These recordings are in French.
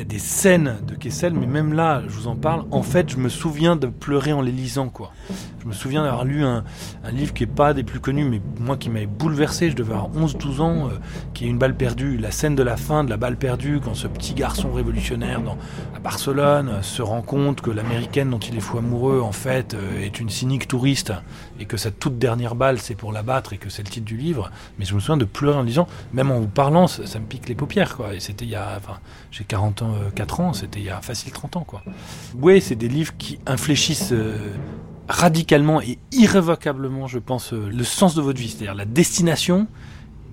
y a des scènes de Kessel, mais même là, je vous en parle, en fait, je me souviens de pleurer en les lisant, quoi. Je me souviens d'avoir lu un, livre qui est pas des plus connus, mais moi qui m'avait bouleversé, je devais avoir 11-12 ans, euh, qui est Une balle perdue, la scène de la fin de la balle perdue, quand ce petit garçon révolutionnaire dans, à Barcelone euh, se rend compte que l'américaine dont il est fou amoureux, en fait, euh, est une cynique touriste, et que sa toute dernière balle, c'est pour la battre, et que c'est le titre du livre. Mais je me souviens de pleurer en lisant, même en vous parlant, ça, ça me pique les paupières, quoi. Et c'était il y a, enfin, j'ai 40 ans, 4 ans, c'était il y a facile 30 ans, quoi. Oui, c'est des livres qui infléchissent radicalement et irrévocablement, je pense, euh, le sens de votre vie, c'est-à-dire la destination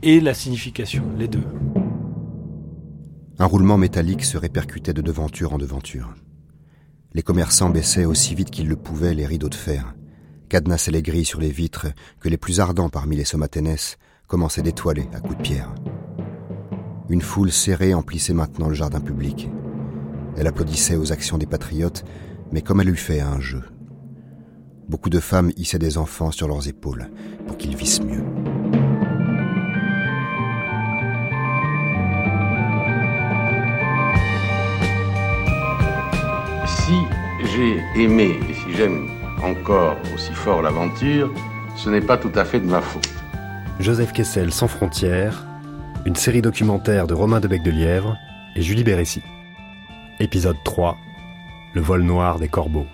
et la signification, les deux. Un roulement métallique se répercutait de devanture en devanture. Les commerçants baissaient aussi vite qu'ils le pouvaient les rideaux de fer, cadenassaient les grilles sur les vitres que les plus ardents parmi les somaténès commençaient d'étoiler à coups de pierre. Une foule serrée emplissait maintenant le jardin public. Elle applaudissait aux actions des patriotes, mais comme elle eût fait à un jeu. Beaucoup de femmes hissaient des enfants sur leurs épaules pour qu'ils vissent mieux. Si j'ai aimé et si j'aime encore aussi fort l'aventure, ce n'est pas tout à fait de ma faute. Joseph Kessel sans frontières, une série documentaire de Romain de Bec de Lièvre et Julie Bérécy. Épisode 3 Le vol noir des corbeaux.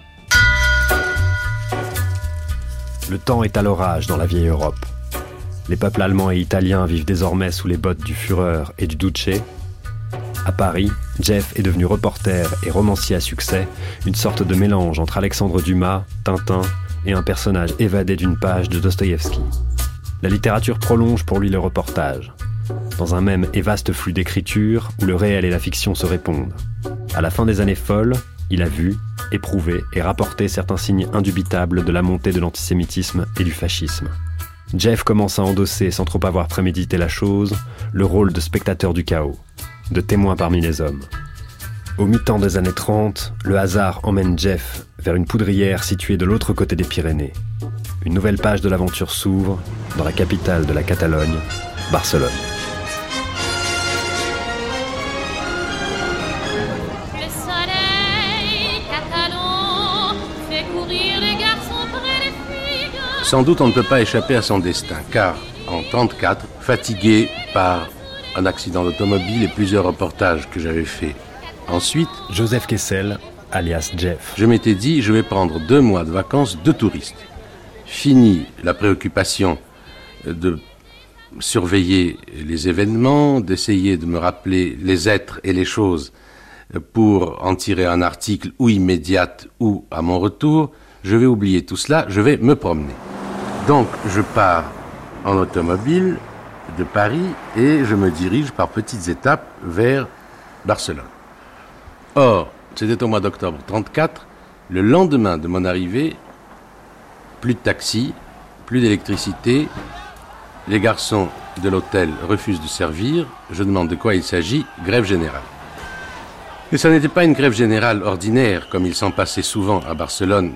Le temps est à l'orage dans la vieille Europe. Les peuples allemands et italiens vivent désormais sous les bottes du Führer et du Duce. À Paris, Jeff est devenu reporter et romancier à succès, une sorte de mélange entre Alexandre Dumas, Tintin et un personnage évadé d'une page de Dostoïevski. La littérature prolonge pour lui le reportage, dans un même et vaste flux d'écriture où le réel et la fiction se répondent. À la fin des années folles, il a vu, éprouvé et rapporté certains signes indubitables de la montée de l'antisémitisme et du fascisme. Jeff commence à endosser, sans trop avoir prémédité la chose, le rôle de spectateur du chaos, de témoin parmi les hommes. Au mi-temps des années 30, le hasard emmène Jeff vers une poudrière située de l'autre côté des Pyrénées. Une nouvelle page de l'aventure s'ouvre dans la capitale de la Catalogne, Barcelone. Sans doute on ne peut pas échapper à son destin, car en 1934, fatigué par un accident d'automobile et plusieurs reportages que j'avais faits ensuite, Joseph Kessel, alias Jeff. Je m'étais dit, je vais prendre deux mois de vacances de touriste. Fini la préoccupation de surveiller les événements, d'essayer de me rappeler les êtres et les choses pour en tirer un article ou immédiate ou à mon retour. Je vais oublier tout cela, je vais me promener. Donc je pars en automobile de Paris et je me dirige par petites étapes vers Barcelone. Or, c'était au mois d'octobre 34, le lendemain de mon arrivée, plus de taxi, plus d'électricité, les garçons de l'hôtel refusent de servir, je demande de quoi il s'agit, grève générale. Et ça n'était pas une grève générale ordinaire, comme il s'en passait souvent à Barcelone,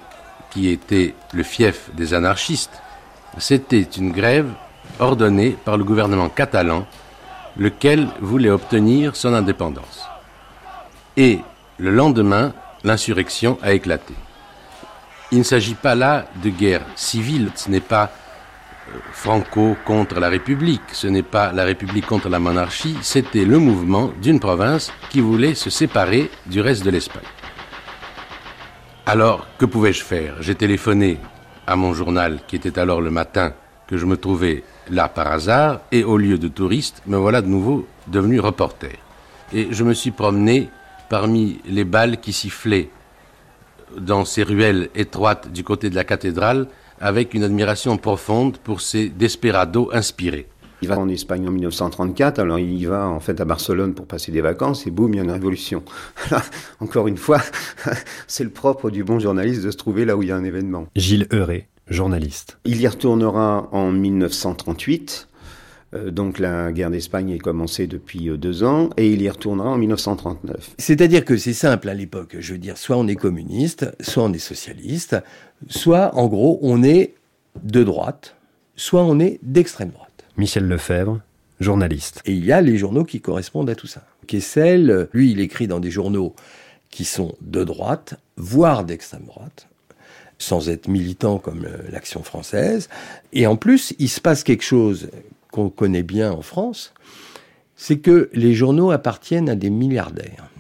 qui était le fief des anarchistes, c'était une grève ordonnée par le gouvernement catalan, lequel voulait obtenir son indépendance. Et le lendemain, l'insurrection a éclaté. Il ne s'agit pas là de guerre civile, ce n'est pas Franco contre la République, ce n'est pas la République contre la monarchie, c'était le mouvement d'une province qui voulait se séparer du reste de l'Espagne. Alors, que pouvais-je faire? J'ai téléphoné à mon journal, qui était alors le matin, que je me trouvais là par hasard, et au lieu de touriste, me voilà de nouveau devenu reporter. Et je me suis promené parmi les balles qui sifflaient dans ces ruelles étroites du côté de la cathédrale, avec une admiration profonde pour ces desperados inspirés. Il va en Espagne en 1934, alors il va en fait à Barcelone pour passer des vacances et boum, il y a une révolution. encore une fois, c'est le propre du bon journaliste de se trouver là où il y a un événement. Gilles Heuré, journaliste. Il y retournera en 1938. Euh, donc la guerre d'Espagne est commencée depuis euh, deux ans et il y retournera en 1939. C'est-à-dire que c'est simple à l'époque. Je veux dire, soit on est communiste, soit on est socialiste, soit en gros on est de droite, soit on est d'extrême droite. Michel Lefebvre, journaliste. Et il y a les journaux qui correspondent à tout ça. Kessel, lui, il écrit dans des journaux qui sont de droite, voire d'extrême droite, sans être militant comme euh, l'Action française. Et en plus, il se passe quelque chose qu'on connaît bien en France, c'est que les journaux appartiennent à des milliardaires,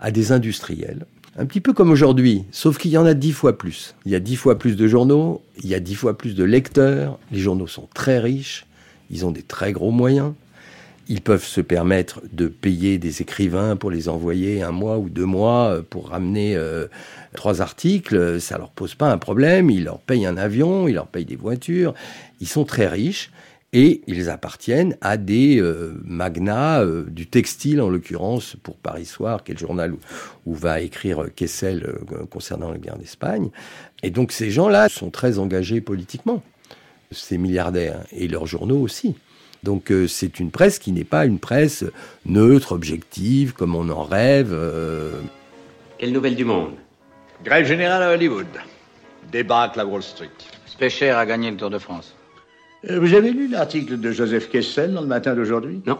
à des industriels, un petit peu comme aujourd'hui, sauf qu'il y en a dix fois plus. Il y a dix fois plus de journaux, il y a dix fois plus de lecteurs, les journaux sont très riches, ils ont des très gros moyens. Ils peuvent se permettre de payer des écrivains pour les envoyer un mois ou deux mois euh, pour ramener euh, trois articles. Ça leur pose pas un problème. Ils leur payent un avion, ils leur payent des voitures. Ils sont très riches et ils appartiennent à des euh, magnats du textile, en l'occurrence pour Paris Soir, qui est le journal où, va écrire Kessel concernant la guerre d'Espagne. Et donc ces gens-là sont très engagés politiquement, ces milliardaires, et leurs journaux aussi. Donc euh, c'est une presse qui n'est pas une presse neutre, objective, comme on en rêve. Euh. Quelle nouvelle du monde? Grève générale à Hollywood. Débâcle à Wall Street. Specher a gagné le Tour de France. Euh, vous avez lu l'article de Joseph Kessel dans le matin d'aujourd'hui? Non.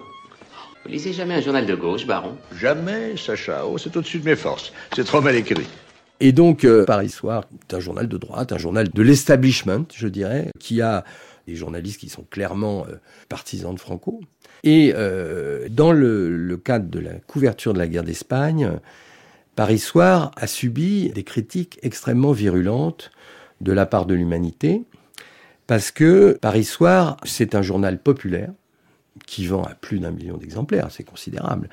Vous lisez jamais un journal de gauche, baron? Jamais, Sacha. Oh, c'est au-dessus de mes forces. C'est trop mal écrit. Et donc, Paris Soir est un journal de droite, un journal de l'establishment, je dirais, qui a des journalistes qui sont clairement euh, partisans de Franco. Et euh, dans le, cadre de la couverture de la guerre d'Espagne, Paris Soir a subi des critiques extrêmement virulentes de la part de l'humanité, parce que Paris Soir, c'est un journal populaire qui vend à plus d'un million d'exemplaires, c'est considérable.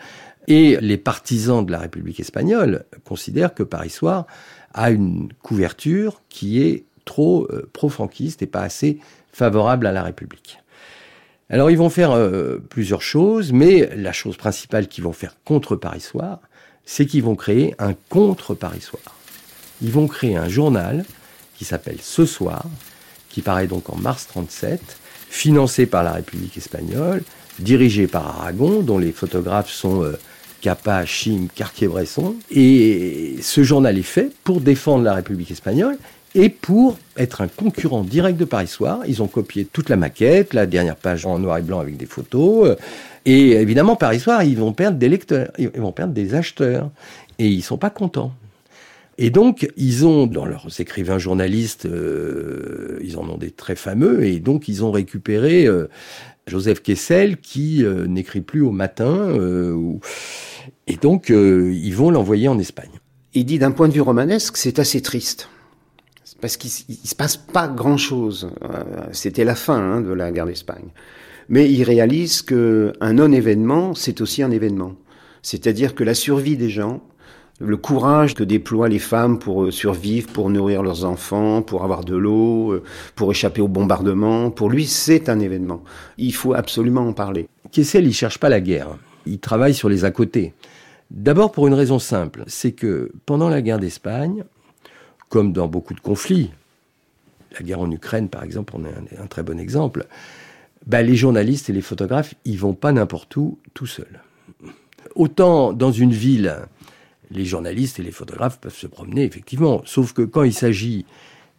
Et les partisans de la République espagnole considèrent que Paris Soir a une couverture qui est trop euh, pro-franquiste et pas assez favorable à la République. Alors ils vont faire euh, plusieurs choses, mais la chose principale qu'ils vont faire contre Paris Soir, c'est qu'ils vont créer un contre Paris Soir. Ils vont créer un journal qui s'appelle Ce Soir, qui paraît donc en mars 37, financé par la République espagnole, dirigé par Aragon, dont les photographes sont euh, Capa, Chim, Cartier-Bresson. Et ce journal est fait pour défendre la République espagnole et pour être un concurrent direct de Paris Soir, ils ont copié toute la maquette, la dernière page en noir et blanc avec des photos. Et évidemment, Paris Soir, ils vont perdre des lecteurs, ils vont perdre des acheteurs. Et ils sont pas contents. Et donc, ils ont, dans leurs écrivains journalistes, euh, ils en ont des très fameux, et donc ils ont récupéré euh, Joseph Kessel, qui euh, n'écrit plus au matin, et donc ils vont l'envoyer en Espagne. Il dit d'un point de vue romanesque, c'est assez triste parce qu'il se passe pas grand-chose. C'était la fin hein, de la guerre d'Espagne. Mais il réalise que un non-événement, c'est aussi un événement. C'est-à-dire que la survie des gens, le courage que déploient les femmes pour euh, survivre, pour nourrir leurs enfants, pour avoir de l'eau, euh, pour échapper au bombardement, pour lui, c'est un événement. Il faut absolument en parler. Kessel, il cherche pas la guerre. Il travaille sur les à côté. D'abord pour une raison simple, c'est que pendant la guerre d'Espagne, comme dans beaucoup de conflits. La guerre en Ukraine, par exemple, on est un, très bon exemple. Bah, les journalistes et les photographes, ils vont pas n'importe où tout seuls. Autant dans une ville, les journalistes et les photographes peuvent se promener, effectivement. Sauf que quand il s'agit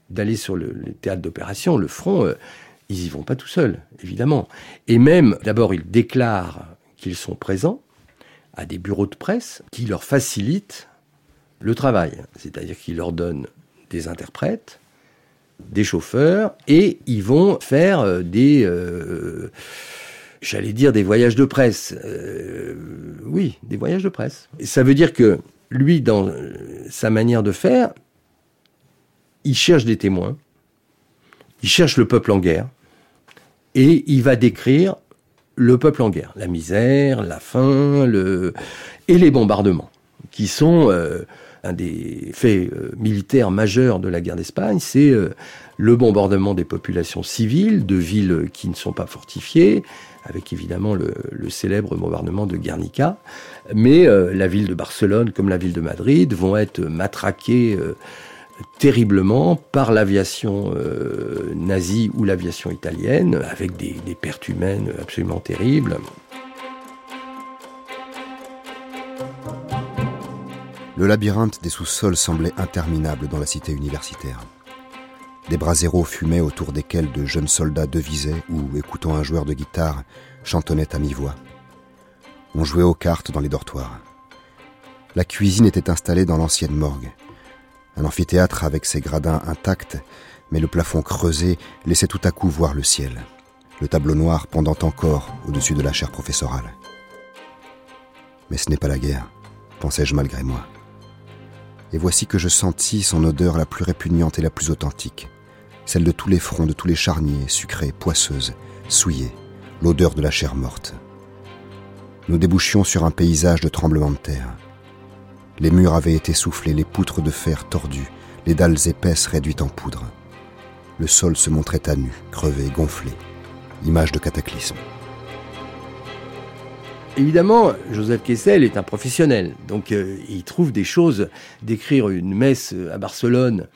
d'aller sur le, théâtre d'opération, le front, euh, ils y vont pas tout seuls, évidemment. Et même, d'abord, ils déclarent qu'ils sont présents à des bureaux de presse qui leur facilitent le travail. C'est-à-dire qu'ils leur donnent des interprètes, des chauffeurs, et ils vont faire euh, des, euh, j'allais dire des voyages de presse. Oui, des voyages de presse. ça veut dire que lui, dans sa manière de faire, il cherche des témoins, il cherche le peuple en guerre, et il va décrire le peuple en guerre, la misère, la faim, et les bombardements, qui sont un des faits euh, militaires majeurs de la guerre d'Espagne, c'est euh, le bombardement des populations civiles de villes qui ne sont pas fortifiées, avec évidemment le, célèbre bombardement de Guernica. Mais euh, la ville de Barcelone, comme la ville de Madrid, vont être matraquées terriblement par l'aviation nazie ou l'aviation italienne, avec des pertes humaines absolument terribles. Le labyrinthe des sous-sols semblait interminable dans la cité universitaire. Des braseros fumaient autour desquels de jeunes soldats devisaient ou, écoutant un joueur de guitare, chantonnaient à mi-voix. On jouait aux cartes dans les dortoirs. La cuisine était installée dans l'ancienne morgue. Un amphithéâtre avec ses gradins intacts, mais le plafond creusé laissait tout à coup voir le ciel. Le tableau noir pendant encore au-dessus de la chaire professorale. Mais ce n'est pas la guerre, pensais-je malgré moi. Et voici que je sentis son odeur la plus répugnante et la plus authentique, celle de tous les fronts, de tous les charniers, sucrés, poisseuses, souillés, l'odeur de la chair morte. Nous débouchions sur un paysage de tremblements de terre. Les murs avaient été soufflés, les poutres de fer tordues, les dalles épaisses réduites en poudre. Le sol se montrait à nu, crevé, gonflé. Image de cataclysme. Évidemment, Joseph Kessel est un professionnel, donc euh, il trouve des choses d'écrire une messe à Barcelone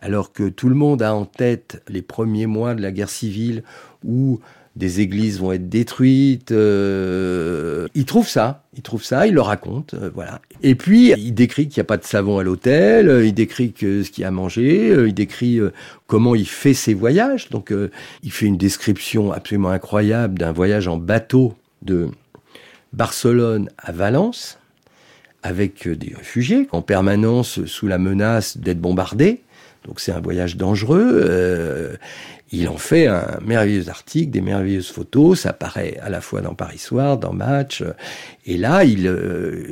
alors que tout le monde a en tête les premiers mois de la guerre civile où des églises vont être détruites. Euh, il trouve ça, il trouve ça, il le raconte, euh, voilà. Et puis il décrit qu'il n'y a pas de savon à l'hôtel, euh, il décrit que ce qu'il a à manger, il décrit comment il fait ses voyages. Donc il fait une description absolument incroyable d'un voyage en bateau de Barcelone à Valence avec des réfugiés en permanence sous la menace d'être bombardés. Donc c'est un voyage dangereux. Euh, il en fait un merveilleux article, des merveilleuses photos. Ça paraît à la fois dans Paris Soir, dans Match. Et là, il, euh,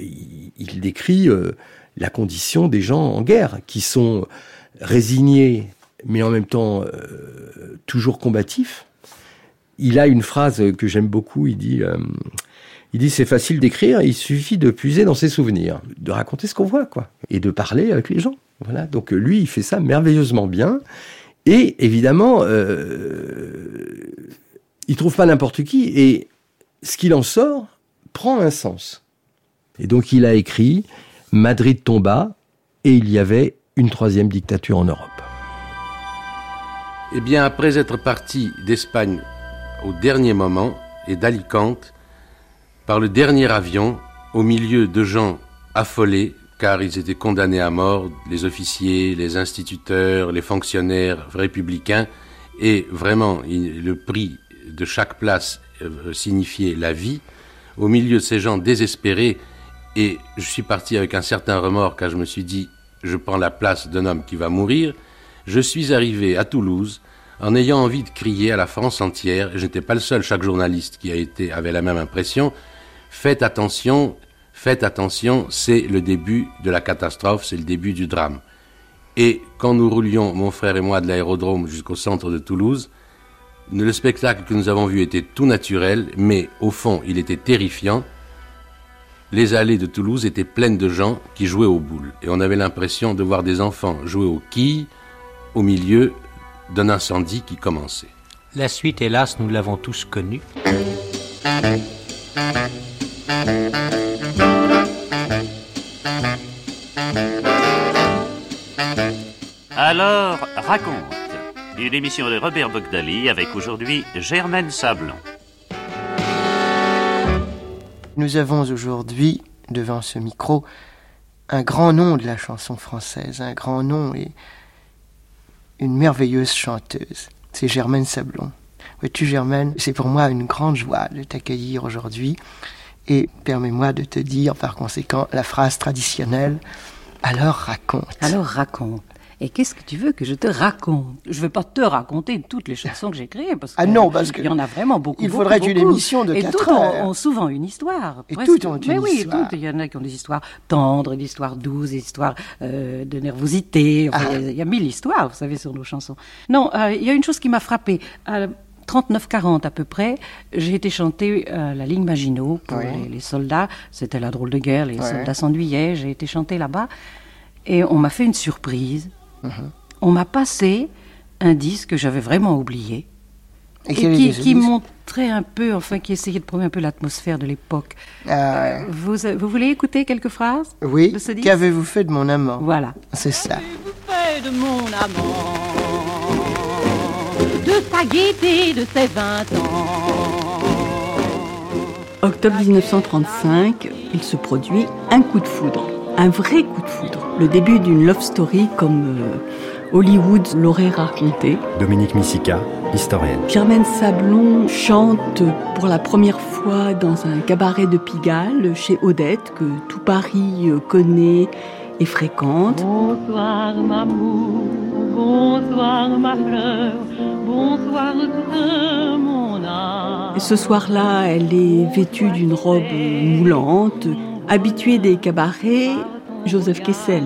décrit euh, la condition des gens en guerre, qui sont résignés, mais en même temps toujours combatifs. Il a une phrase que j'aime beaucoup. Il dit il dit c'est facile d'écrire, il suffit de puiser dans ses souvenirs, de raconter ce qu'on voit, quoi, et de parler avec les gens. Voilà. Donc lui, il fait ça merveilleusement bien. Et évidemment, euh, il trouve pas n'importe qui. Et ce qu'il en sort prend un sens. Et donc il a écrit Madrid tomba et il y avait une troisième dictature en Europe. Eh bien, après être parti d'Espagne au dernier moment et d'Alicante, par le dernier avion, au milieu de gens affolés, car ils étaient condamnés à mort, les officiers, les instituteurs, les fonctionnaires républicains, et vraiment le prix de chaque place euh, signifiait la vie. Au milieu de ces gens désespérés, et je suis parti avec un certain remords car je me suis dit, je prends la place d'un homme qui va mourir, je suis arrivé à Toulouse en ayant envie de crier à la France entière, et je n'étais pas le seul, chaque journaliste qui a été avait la même impression, Faites attention, faites attention, c'est le début de la catastrophe, c'est le début du drame. Et quand nous roulions, mon frère et moi, de l'aérodrome jusqu'au centre de Toulouse, le spectacle que nous avons vu était tout naturel, mais au fond, il était terrifiant. Les allées de Toulouse étaient pleines de gens qui jouaient aux boules, et on avait l'impression de voir des enfants jouer aux quilles au milieu d'un incendie qui commençait. La suite, hélas, nous l'avons tous connue. Alors, raconte. Une émission de Robert Bogdali avec aujourd'hui Germaine Sablon. Nous avons aujourd'hui, devant ce micro, un grand nom de la chanson française, un grand nom et une merveilleuse chanteuse. C'est Germaine Sablon. Vois-tu, Germaine, c'est pour moi une grande joie de t'accueillir aujourd'hui. Et permets-moi de te dire par conséquent la phrase traditionnelle Alors raconte. Alors raconte. Et qu'est-ce que tu veux que je te raconte? Je ne vais pas te raconter toutes les chansons que j'ai créées parce ah non, parce qu'il y en a vraiment beaucoup. Il faudrait une émission de et 4 toutes heures. Ont, souvent une histoire. Et toutes ont une Mais oui, histoire. toutes. Il y en a qui ont des histoires tendres, des histoires douces, des histoires euh, de nervosité. Enfin, Ah. il, y a, mille histoires, vous savez, sur nos chansons. Non, euh, il y a une chose qui m'a frappée. À 39-40 à peu près, j'ai été chanter euh, la ligne Maginot pour Oui. les, les soldats. C'était la drôle de guerre, les soldats s'ennuyaient. J'ai été chanter là-bas. Et on m'a fait une surprise. Mhm. On m'a passé un disque que j'avais vraiment oublié. Et qui, montrait un peu, enfin, qui essayait de prendre un peu l'atmosphère de l'époque. Ah, Vous, vous voulez écouter quelques phrases oui. Qu'avez-vous fait de mon amant Voilà. C'est ça. fait de mon amant, de sa gaieté, de ses vingt ans. Octobre 1935, il se produit un coup de foudre, un vrai coup de foudre, le début d'une love story comme, euh, Hollywood l'aurait raconté. Dominique Missica, historienne. Germaine Sablon chante pour la première fois dans un cabaret de Pigalle chez Odette que tout Paris connaît et fréquente. Bonsoir Mamou, bonsoir ma fleur, bonsoir tout mon âme. Et ce soir-là, elle est vêtue d'une robe moulante. Habituée des cabarets, Joseph Kessel.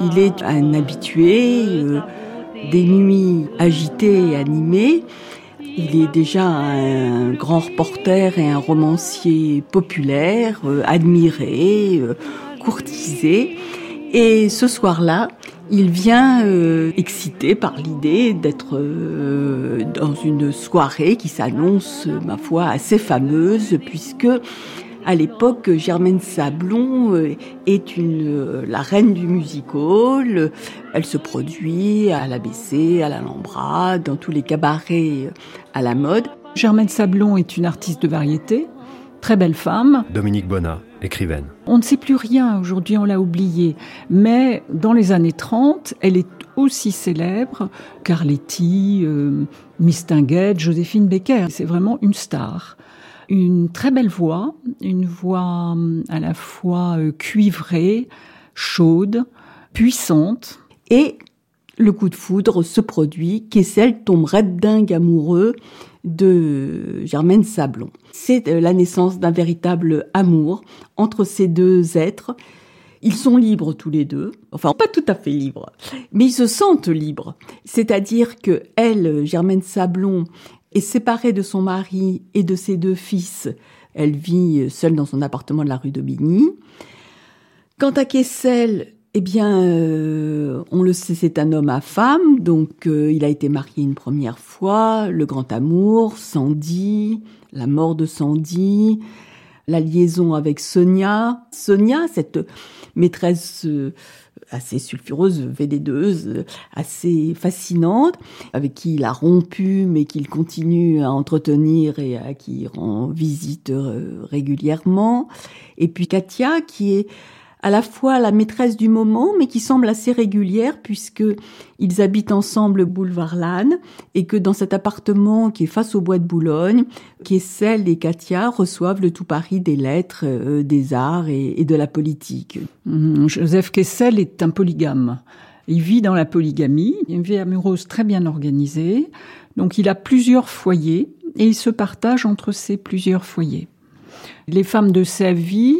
Il est un habitué euh, des nuits agitées et animées. Il est déjà un grand reporter et un romancier populaire, euh, admiré, euh, courtisé. Et ce soir-là, il vient excité par l'idée d'être dans une soirée qui s'annonce, ma foi, assez fameuse, puisque à l'époque, Germaine Sablon euh, est une, euh, la reine du musical. Elle se produit à l'ABC, à l'Alhambra, dans tous les cabarets euh, à la mode. Germaine Sablon est une artiste de variété, très belle femme. Dominique Bonnat, écrivaine. On ne sait plus rien, aujourd'hui on l'a oublié. Mais dans les années 30, elle est aussi célèbre Carletti, euh, Mistinguett, Joséphine Becker. C'est vraiment une star une très belle voix, une voix hum, à la fois euh, cuivrée, chaude, puissante. Et le coup de foudre se produit, Kessel tombe dingue amoureux de Germaine Sablon. C'est euh, la naissance d'un véritable amour entre ces deux êtres. Ils sont libres tous les deux, enfin pas tout à fait libres, mais ils se sentent libres. C'est-à-dire que elle, Germaine Sablon, est séparée de son mari et de ses deux fils. Elle vit seule dans son appartement de la rue d'Aubigny. Quant à Kessel, eh bien, euh, on le sait, c'est un homme à femme, donc euh, il a été marié une première fois, le grand amour, Sandy, la mort de Sandy, la liaison avec Sonia. Sonia, cette maîtresse euh, assez sulfureuse, vénédeuse, assez fascinante, avec qui il a rompu, mais qu'il continue à entretenir et à qui il rend visite euh, régulièrement. Et puis Katia, qui est à la fois la maîtresse du moment, mais qui semble assez régulière puisque ils habitent ensemble boulevard Lannes et que dans cet appartement qui est face au bois de Boulogne, Kessel et Katia reçoivent le tout Paris des lettres, euh, des arts et, de la politique. Mmh, Joseph Kessel est un polygame. Il vit dans la polygamie, une vie amoureuse très bien organisée. Donc il a plusieurs foyers et il se partage entre ces plusieurs foyers. Les femmes de sa vie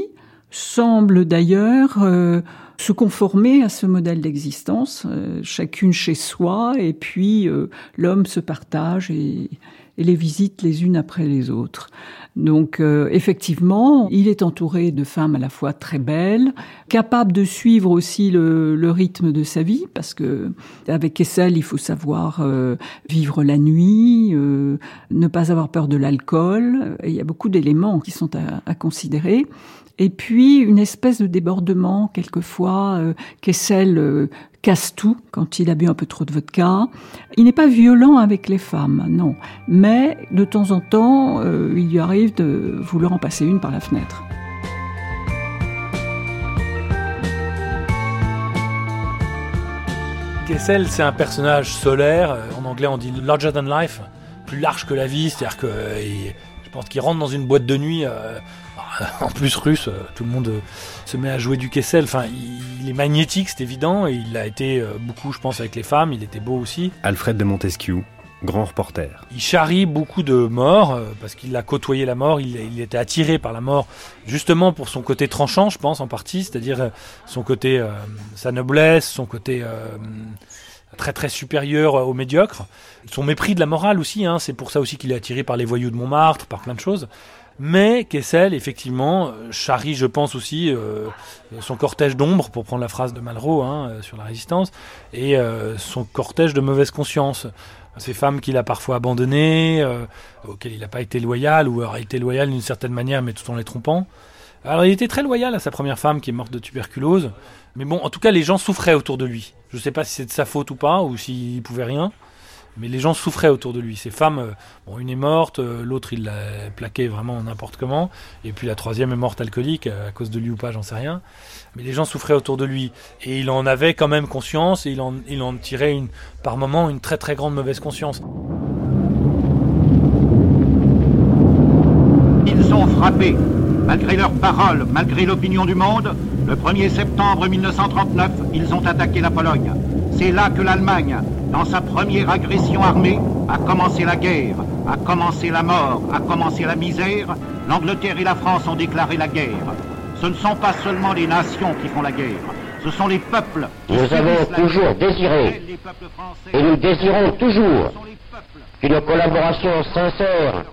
semble d'ailleurs euh, se conformer à ce modèle d'existence, euh, chacune chez soi, et puis euh, l'homme se partage et, les visite les unes après les autres. Donc effectivement, il est entouré de femmes à la fois très belles, capables de suivre aussi le, le rythme de sa vie, parce que avec Kessel, il faut savoir vivre la nuit, ne pas avoir peur de l'alcool. Il y a beaucoup d'éléments qui sont à, à considérer et puis une espèce de débordement quelquefois. Euh, Kessel euh, casse tout quand il a bu un peu trop de vodka. Il n'est pas violent avec les femmes, non, mais de temps en temps, euh, il lui arrive de vouloir en passer une par la fenêtre. Kessel, c'est un personnage solaire. En anglais, on dit larger than life, plus large que la vie. C'est-à-dire que je pense qu'il rentre dans une boîte de nuit. en plus russe, euh, tout le monde euh, se met à jouer du Kessel. Enfin, il est magnétique, c'est évident, et il a été euh, beaucoup, je pense, avec les femmes. Il était beau aussi. Alfred de Montesquieu, grand reporter. Il charrie beaucoup de morts parce qu'il a côtoyé la mort. Il, était attiré par la mort, justement pour son côté tranchant, je pense en partie, c'est-à-dire son côté, sa noblesse, son côté très très supérieur au médiocre, son mépris de la morale aussi. Hein, c'est pour ça aussi qu'il est attiré par les voyous de Montmartre, par plein de choses. Mais Kessel, effectivement, euh, charrie, je pense aussi, euh, son cortège d'ombre, pour prendre la phrase de Malraux hein, euh, sur la résistance, et son cortège de mauvaise conscience. Ces femmes qu'il a parfois abandonnées, auxquelles il n'a pas été loyal, ou a été loyal d'une certaine manière, mais tout en les trompant. Alors il était très loyal à sa première femme qui est morte de tuberculose. Mais bon, en tout cas, les gens souffraient autour de lui. Je ne sais pas si c'est de sa faute ou pas, ou s'il pouvait rien. Mais les gens souffraient autour de lui. Ces femmes, euh, bon, une est morte, euh, l'autre il l'a plaqué vraiment n'importe comment, et puis la troisième est morte alcoolique euh, à cause de lui ou pas, j'en sais rien. Mais les gens souffraient autour de lui, et il en avait quand même conscience, et il en, tirait une, par moment une très très grande mauvaise conscience. Ils sont frappés. Malgré leurs paroles, malgré l'opinion du monde, le 1er septembre 1939, ils ont attaqué la Pologne. C'est là que l'Allemagne, dans sa première agression armée, a commencé la guerre, a commencé la mort, a commencé la misère. L'Angleterre et la France ont déclaré la guerre. Ce ne sont pas seulement les nations qui font la guerre, ce sont les peuples. qui Nous avons toujours désiré, et nous désirons toujours, qu'une collaboration sincère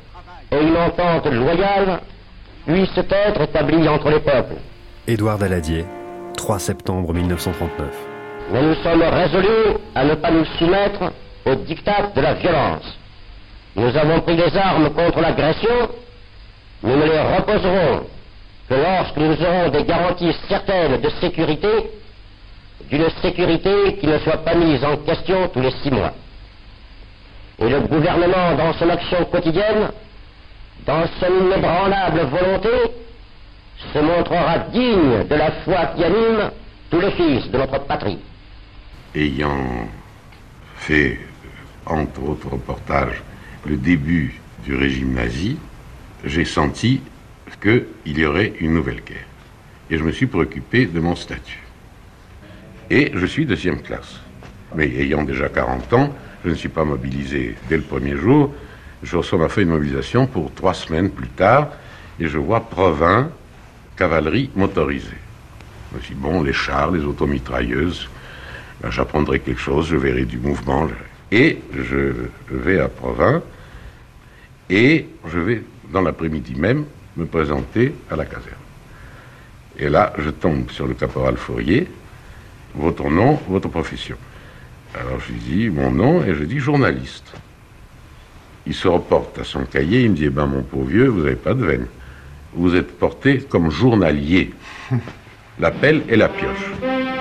et une entente loyale puissent être établies entre les peuples. Édouard Daladier, 3 septembre 1939. Mais nous sommes résolus à ne pas nous soumettre au diktat de la violence. Nous avons pris les armes contre l'agression, nous ne les reposerons que lorsque nous aurons des garanties certaines de sécurité, d'une sécurité qui ne soit pas mise en question tous les six mois. Et le gouvernement, dans son action quotidienne, dans son inébranlable volonté, se montrera digne de la foi qui anime tous les fils de notre patrie. Ayant fait, entre autres reportages, le début du régime nazi, j'ai senti qu'il y aurait une nouvelle guerre. Et je me suis préoccupé de mon statut. Et je suis deuxième classe. Mais ayant déjà 40 ans, je ne suis pas mobilisé dès le premier jour. Je reçois ma feuille de mobilisation pour trois semaines plus tard et je vois Provins, cavalerie motorisée. Je me suis dit, bon, les chars, les automitrailleuses, j'apprendrai quelque chose, je verrai du mouvement. Et je vais à Provins et je vais, dans l'après-midi même, me présenter à la caserne. Et là, je tombe sur le caporal Fourier, votre nom, votre profession. Alors je lui dis mon nom et je dis journaliste. Il se reporte à son cahier, il me dit, eh ben mon pauvre vieux, vous n'avez pas de veine. Vous êtes porté comme journalier. La pelle et la pioche.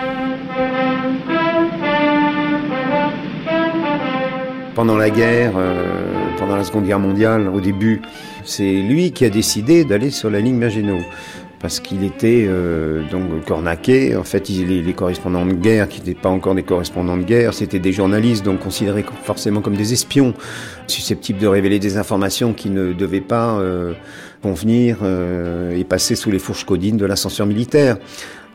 Pendant la guerre, euh, pendant la Seconde Guerre mondiale, au début, c'est lui qui a décidé d'aller sur la ligne Maginot. Parce qu'il était euh, donc cornaqué. En fait, les, correspondants de guerre, qui n'étaient pas encore des correspondants de guerre, c'était des journalistes, donc considérés forcément comme des espions, susceptibles de révéler des informations qui ne devaient pas euh, convenir et passer sous les fourches codines de la censure militaire.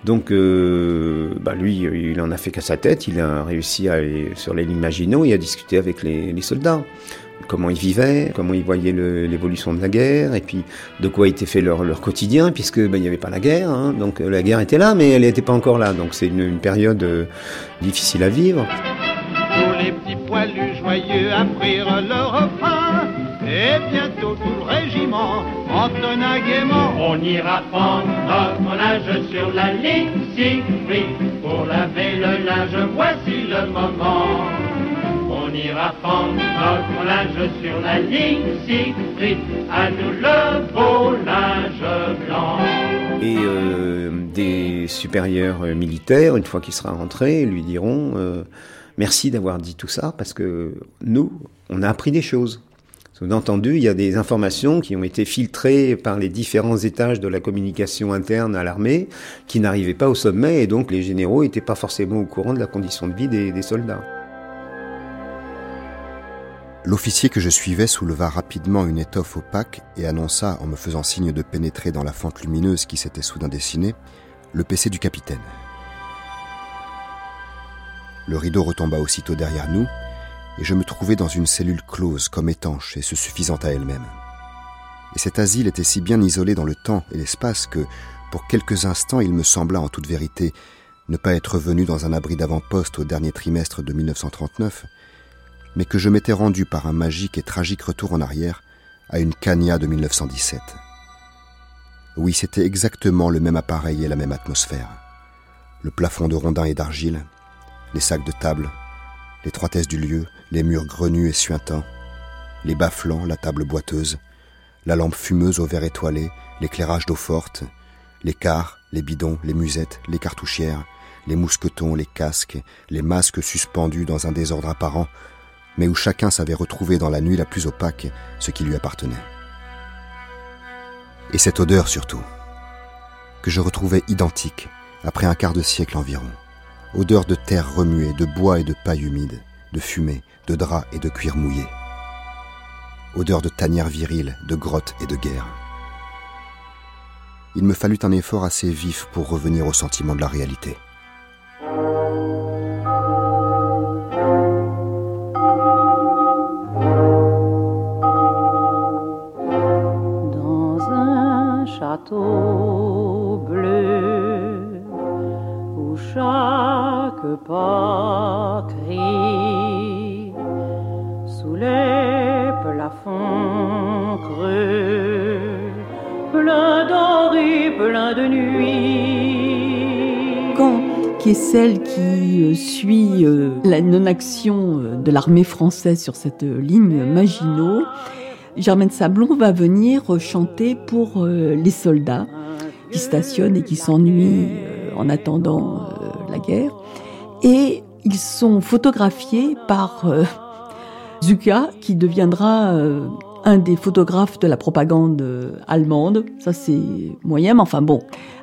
Donc, euh, bah lui, il en a fait qu'à sa tête. Il a réussi à aller sur les lignes Maginot et à discuter avec les, soldats. Comment ils vivaient, comment ils voyaient l'évolution de la guerre, et puis de quoi était fait leur, quotidien, puisque bah, n'y avait pas la guerre. hein. donc euh, la guerre était là, mais elle n'était pas encore là. Donc c'est une, période euh, difficile à vivre. Les petits poilus joyeux tout le régiment entonna gaiement. On ira prendre notre linge sur la ligne Siegfried pour laver le linge, voici le moment. On ira prendre notre linge sur la ligne Siegfried, à nous le beau linge blanc. Et euh, des supérieurs euh, militaires, une fois qu'il sera rentré, lui diront euh, merci d'avoir dit tout ça, parce que nous, on a appris des choses. Sous-entendu, il y a des informations qui ont été filtrées par les différents étages de la communication interne à l'armée, qui n'arrivaient pas au sommet, et donc les généraux n'étaient pas forcément au courant de la condition de vie des, des soldats. L'officier que je suivais souleva rapidement une étoffe opaque et annonça, en me faisant signe de pénétrer dans la fente lumineuse qui s'était soudain dessinée, le PC du capitaine. Le rideau retomba aussitôt derrière nous, et je me trouvai dans une cellule close, comme étanche et se suffisant à elle-même. Et cet asile était si bien isolé dans le temps et l'espace que, pour quelques instants, il me sembla en toute vérité ne pas être venu dans un abri d'avant-poste au dernier trimestre de 1939, mais que je m'étais rendu par un magique et tragique retour en arrière à une Cagna de 1917. Oui, c'était exactement le même appareil et la même atmosphère. Le plafond de rondins et d'argile, les sacs de table, l'étroitesse du lieu, les murs grenus et suintants, les bas-flancs, la table boiteuse, la lampe fumeuse au verre étoilé, l'éclairage d'eau forte, les quarts, les bidons, les musettes, les cartouchières, les mousquetons, les casques, les masques suspendus dans un désordre apparent, mais où chacun savait retrouver dans la nuit la plus opaque ce qui lui appartenait. Et cette odeur surtout, que je retrouvais identique après un quart de siècle environ. Odeur de terre remuée, de bois et de paille humide, de fumée, de drap et de cuir mouillé. Odeur de tanière virile, de grotte et de guerre. Il me fallut un effort assez vif pour revenir au sentiment de la réalité. Dans un château bleu où chaque pas plein de nuit. Quand Kessel, qui euh, suit euh, la non-action euh, de l'armée française sur cette ligne Maginot, Germaine Sablon va venir chanter pour les soldats qui stationnent et qui s'ennuient en attendant la guerre. Et ils sont photographiés par Zucca, qui deviendra un des photographes de la propagande euh, allemande. Ça, c'est moyen, mais enfin bon.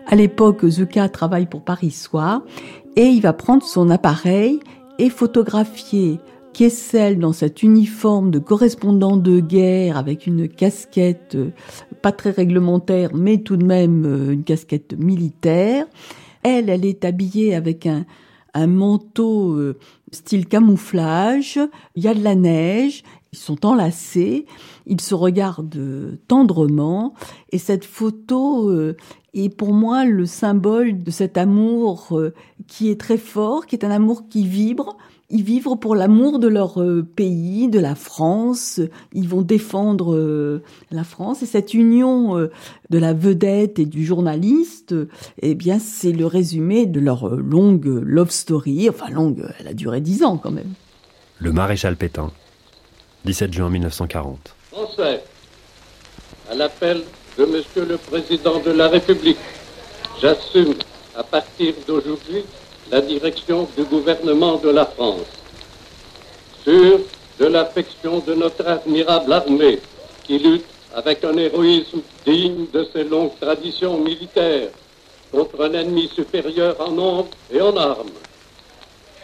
À l'époque, Zucca travaille pour Paris Soir et il va prendre son appareil et photographier Kessel dans cet uniforme de correspondant de guerre avec une casquette euh, pas très réglementaire, mais tout de même euh, une casquette militaire. Elle, elle est habillée avec un, manteau style camouflage. Il y a de la neige. Ils sont enlacés. Ils se regardent euh, tendrement. Et cette photo euh, est pour moi le symbole de cet amour euh, qui est très fort, qui est un amour qui vibre. Ils vivent pour l'amour de leur pays, de la France. Ils vont défendre la France. Et cette union de la vedette et du journaliste, eh bien, c'est le résumé de leur longue love story. Enfin, longue, elle a duré dix ans quand même. Le maréchal Pétain, 17 juin 1940. Français, à l'appel de Monsieur le Président de la République, j'assume à partir d'aujourd'hui la direction du gouvernement de la France. Sûr de l'affection de notre admirable armée qui lutte avec un héroïsme digne de ses longues traditions militaires contre un ennemi supérieur en nombre et en armes.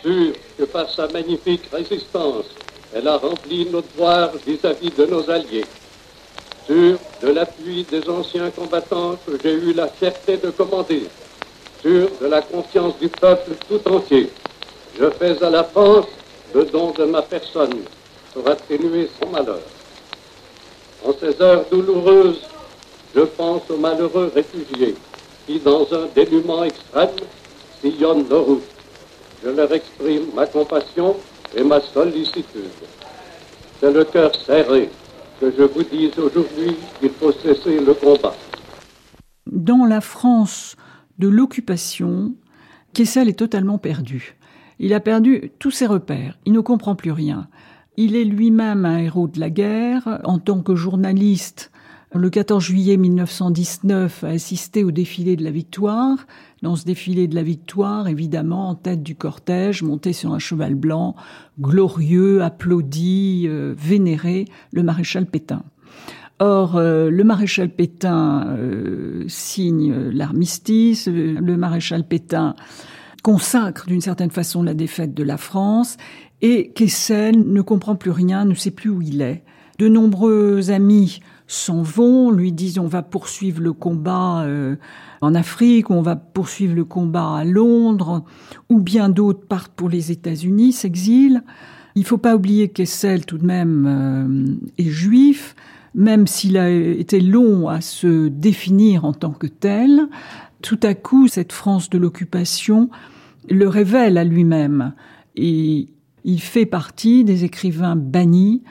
Sûr que par sa magnifique résistance, elle a rempli notre devoir vis-à-vis de nos alliés. Sûr de l'appui des anciens combattants que j'ai eu la fierté de commander. Sûr de la confiance du peuple tout entier. Je fais à la France le don de ma personne pour atténuer son malheur. En ces heures douloureuses, je pense aux malheureux réfugiés qui, dans un dénuement extrême, sillonnent nos routes. Je leur exprime ma compassion et ma sollicitude. C'est le cœur serré que je vous dis aujourd'hui qu'il faut cesser le combat. Dans la France de l'occupation, Kessel est totalement perdu. Il a perdu tous ses repères, il ne comprend plus rien. Il est lui-même un héros de la guerre. En tant que journaliste, le 14 juillet 1919, a assisté au défilé de la victoire. Dans ce défilé de la victoire, évidemment, en tête du cortège, monté sur un cheval blanc, glorieux, applaudi, euh, vénéré, le maréchal Pétain. Or, euh, le maréchal Pétain euh, signe l'armistice, le maréchal Pétain consacre d'une certaine façon la défaite de la France, et Kessel ne comprend plus rien, ne sait plus où il est. De nombreux amis s'en vont, lui disent on va poursuivre le combat euh, en Afrique, on va poursuivre le combat à Londres, ou bien d'autres partent pour les États-Unis, s'exilent. Il faut pas oublier que Kessel tout de même euh, est juif, même s'il a été long à se définir en tant que tel. Tout à coup, cette France de l'occupation le révèle à lui-même et il fait partie des écrivains bannis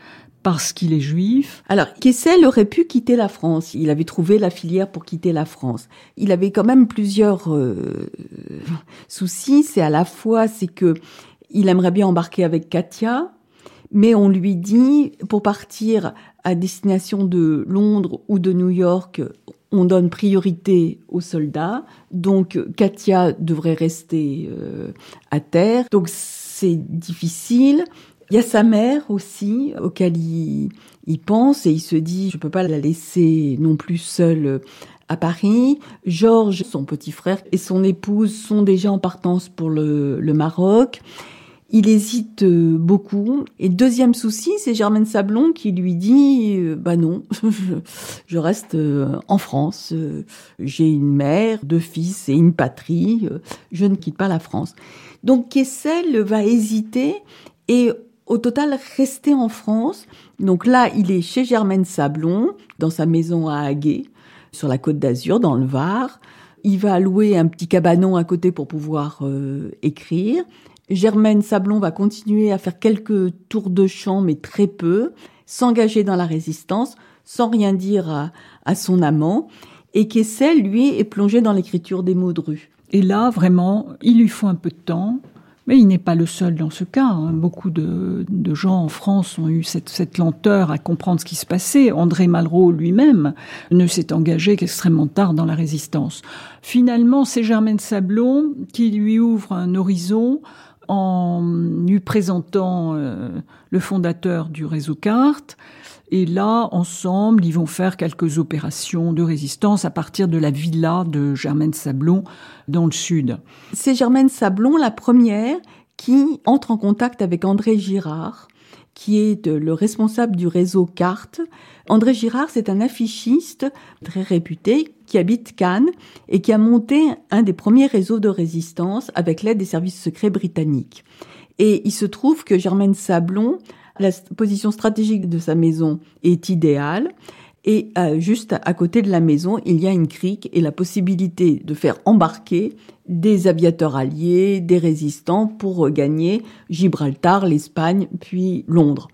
parce qu'il est juif. Alors, Kessel aurait pu quitter la France. Il avait trouvé la filière pour quitter la France. Il avait quand même plusieurs euh, soucis. C'est à la fois, c'est que il aimerait bien embarquer avec Katia, mais on lui dit, pour partir à destination de Londres ou de New York, on donne priorité aux soldats. Donc, Katia devrait rester euh, à terre. Donc, c'est difficile. Il y a sa mère aussi, auquel il, il pense et il se dit, je peux pas la laisser non plus seule à Paris. Georges, son petit frère, et son épouse sont déjà en partance pour le, le Maroc. Il hésite euh, beaucoup. Et deuxième souci, c'est Germaine Sablon qui lui dit euh, Bah non, je reste euh, en France. J'ai une mère, deux fils et une patrie. Je ne quitte pas la France. Donc Kessel va hésiter et au total rester en France. Donc là, il est chez Germaine Sablon, dans sa maison à Haguet, sur la côte d'Azur, dans le Var. Il va louer un petit cabanon à côté pour pouvoir écrire. Germaine Sablon va continuer à faire quelques tours de chant, mais très peu, s'engager dans la résistance, sans rien dire à, son amant, et Kessel, lui, est plongé dans l'écriture des mots de rue. Et là, vraiment, il lui faut un peu de temps, mais il n'est pas le seul dans ce cas. Hein. Beaucoup de, gens en France ont eu cette, cette, lenteur à comprendre ce qui se passait. André Malraux lui-même ne s'est engagé qu'extrêmement tard dans la résistance. Finalement, c'est Germaine Sablon qui lui ouvre un horizon en lui présentant euh, le fondateur du réseau Carte. Et là, ensemble, ils vont faire quelques opérations de résistance à partir de la villa de Germaine Sablon dans le sud. C'est Germaine Sablon, la première, qui entre en contact avec André Girard, qui est le responsable du réseau Carte. André Girard, c'est un affichiste très réputé qui habite Cannes et qui a monté un des premiers réseaux de résistance avec l'aide des services secrets britanniques. Et il se trouve que Germaine Sablon, la position stratégique de sa maison est idéale. Et euh, juste à côté de la maison, il y a une crique et la possibilité de faire embarquer des aviateurs alliés, des résistants pour gagner Gibraltar, l'Espagne, puis Londres.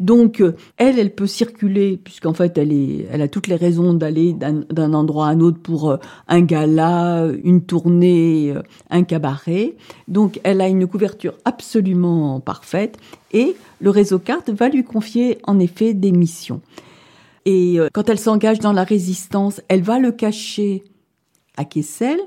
Donc euh, elle, elle peut circuler puisqu'en fait elle est, elle a toutes les raisons d'aller d'un endroit à un autre pour euh, un gala, une tournée, euh, un cabaret. Donc elle a une couverture absolument parfaite et le réseau Carte va lui confier en effet des missions. Et quand elle s'engage dans la résistance, elle va le cacher à Kessel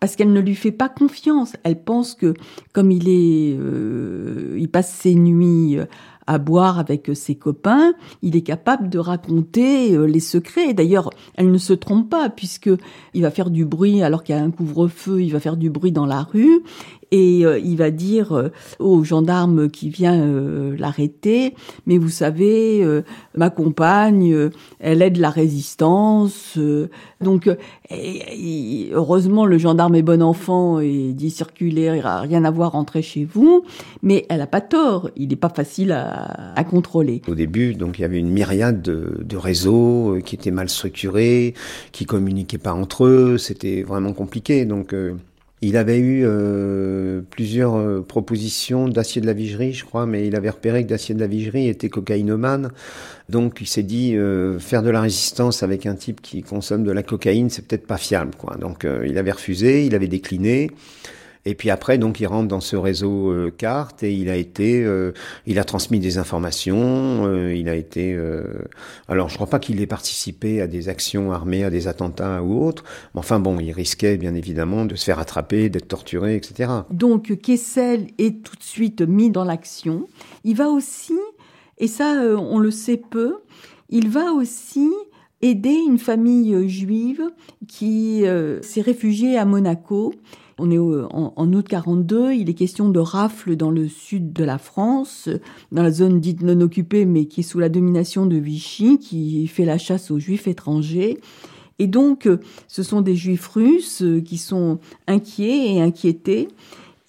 parce qu'elle ne lui fait pas confiance. Elle pense que comme il est, euh, il passe ses nuits euh, à boire avec ses copains, il est capable de raconter euh, les secrets. D'ailleurs, elle ne se trompe pas puisque il va faire du bruit alors qu'il y a un couvre-feu, il va faire du bruit dans la rue et euh, il va dire euh, au gendarme qui vient euh, l'arrêter, mais vous savez, ma compagne, elle est de la résistance. donc, heureusement, le gendarme est bon enfant et dit circulaire, il n'a rien à voir, rentrer chez vous. Mais elle n'a pas tort, il n'est pas facile à, à, contrôler. Au début, donc, il y avait une myriade de, de réseaux qui étaient mal structurés, qui communiquaient pas entre eux, c'était vraiment compliqué. Donc, il avait eu euh, plusieurs euh, propositions d'acier de la vigerie, je crois, mais il avait repéré que d'acier de la vigerie était cocaïnomane. Donc il s'est dit euh, faire de la résistance avec un type qui consomme de la cocaïne, c'est peut-être pas fiable, quoi. Donc il avait refusé, il avait décliné. Et puis après, donc, il rentre dans ce réseau euh, carte et il a été, euh, il a transmis des informations. Euh, il a été, alors je crois pas qu'il ait participé à des actions armées, à des attentats ou autres. Mais enfin bon, il risquait bien évidemment de se faire attraper, d'être torturé, etc. Donc Kessel est tout de suite mis dans l'action. Il va aussi, et ça on le sait peu, il va aussi aider une famille juive qui s'est réfugiée à Monaco on est en, août 42, il est question de rafles dans le sud de la France, dans la zone dite non occupée, mais qui est sous la domination de Vichy, qui fait la chasse aux juifs étrangers. Et donc, ce sont des juifs russes qui sont inquiets et inquiétés.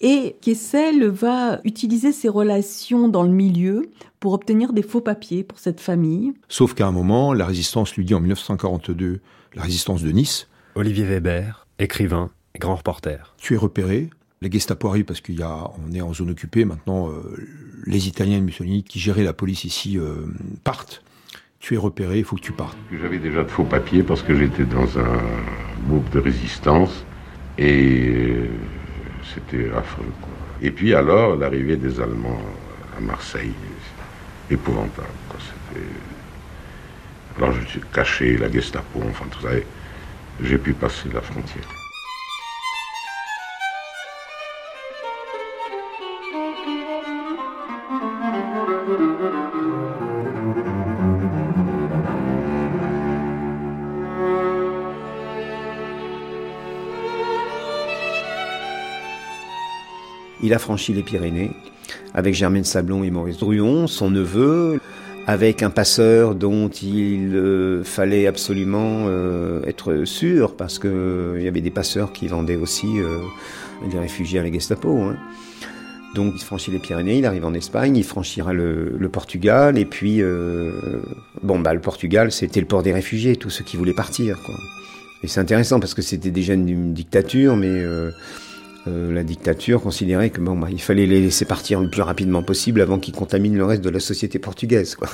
Et Kessel va utiliser ses relations dans le milieu pour obtenir des faux papiers pour cette famille. Sauf qu'à un moment, la résistance lui dit en 1942, la résistance de Nice. Olivier Weber, écrivain, Grand reporter. Tu es repéré. Les Gestapo arrivent parce qu'il y a, on est en zone occupée maintenant. Euh, les Italiens de Mussolini qui géraient la police ici euh, partent. Tu es repéré, il faut que tu partes. J'avais déjà de faux papiers parce que j'étais dans un groupe de résistance et euh, c'était affreux. Et puis alors, l'arrivée des Allemands à Marseille, épouvantable. Alors je me suis caché, la Gestapo, enfin tout ça. J'ai pu passer la frontière. Il a franchi les Pyrénées avec Germaine Sablon et Maurice Druon, son neveu, avec un passeur dont il euh, fallait absolument euh, être sûr, parce qu'il euh, y avait des passeurs qui vendaient aussi des réfugiés à la Gestapo. Hein. Donc il franchit les Pyrénées, il arrive en Espagne, il franchira le, Portugal, et puis, bon, bah, le Portugal, c'était le port des réfugiés, tous ceux qui voulaient partir. Quoi. Et c'est intéressant parce que c'était déjà une dictature, mais euh, la dictature considérait que bon, bah, il fallait les laisser partir le plus rapidement possible avant qu'ils contaminent le reste de la société portugaise. Quoi.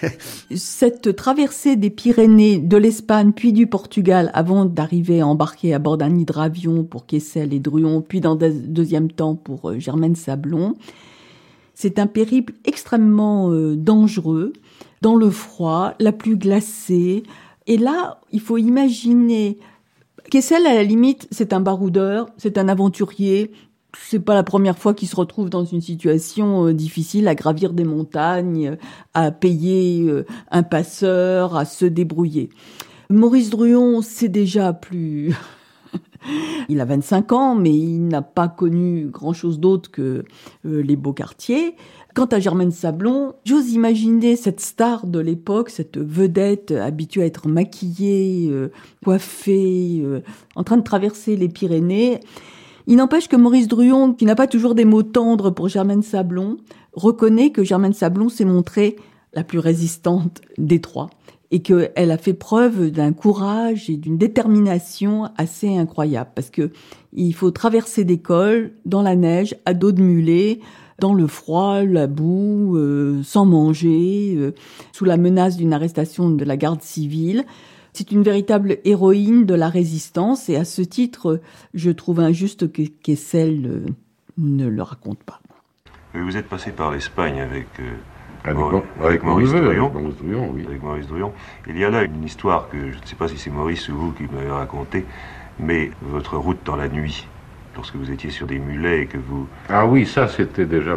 Cette traversée des Pyrénées, de l'Espagne puis du Portugal, avant d'arriver à embarquer à bord d'un hydravion pour Kessel et Druon, puis dans un deuxième temps pour euh, Germaine Sablon, c'est un périple extrêmement euh, dangereux, dans le froid, la plus glacée. Et là, il faut imaginer Kessel, à la limite, c'est un baroudeur, c'est un aventurier. C'est pas la première fois qu'il se retrouve dans une situation euh, difficile à gravir des montagnes, à payer euh, un passeur, à se débrouiller. Maurice Druon, c'est déjà plus il a 25 ans, mais il n'a pas connu grand-chose d'autre que euh, les beaux quartiers. Quant à Germaine Sablon, j'ose imaginer cette star de l'époque, cette vedette habituée à être maquillée, euh, coiffée, euh, en train de traverser les Pyrénées. Il n'empêche que Maurice Druon, qui n'a pas toujours des mots tendres pour Germaine Sablon, reconnaît que Germaine Sablon s'est montrée la plus résistante des trois et qu'elle a fait preuve d'un courage et d'une détermination assez incroyable parce que il faut traverser des cols dans la neige à dos de mulet dans le froid, la boue, euh, sans manger, euh, sous la menace d'une arrestation de la garde civile. C'est une véritable héroïne de la résistance et à ce titre, je trouve injuste que Kessel euh, ne le raconte pas. Vous êtes passé par l'Espagne avec, avec, Maurice Druon. oui. Avec Maurice Druon. Il y a là une histoire que je ne sais pas si c'est Maurice ou vous qui m'avez raconté, mais votre route dans la nuit lorsque vous étiez sur des mulets et que vous... Ah oui, ça c'était déjà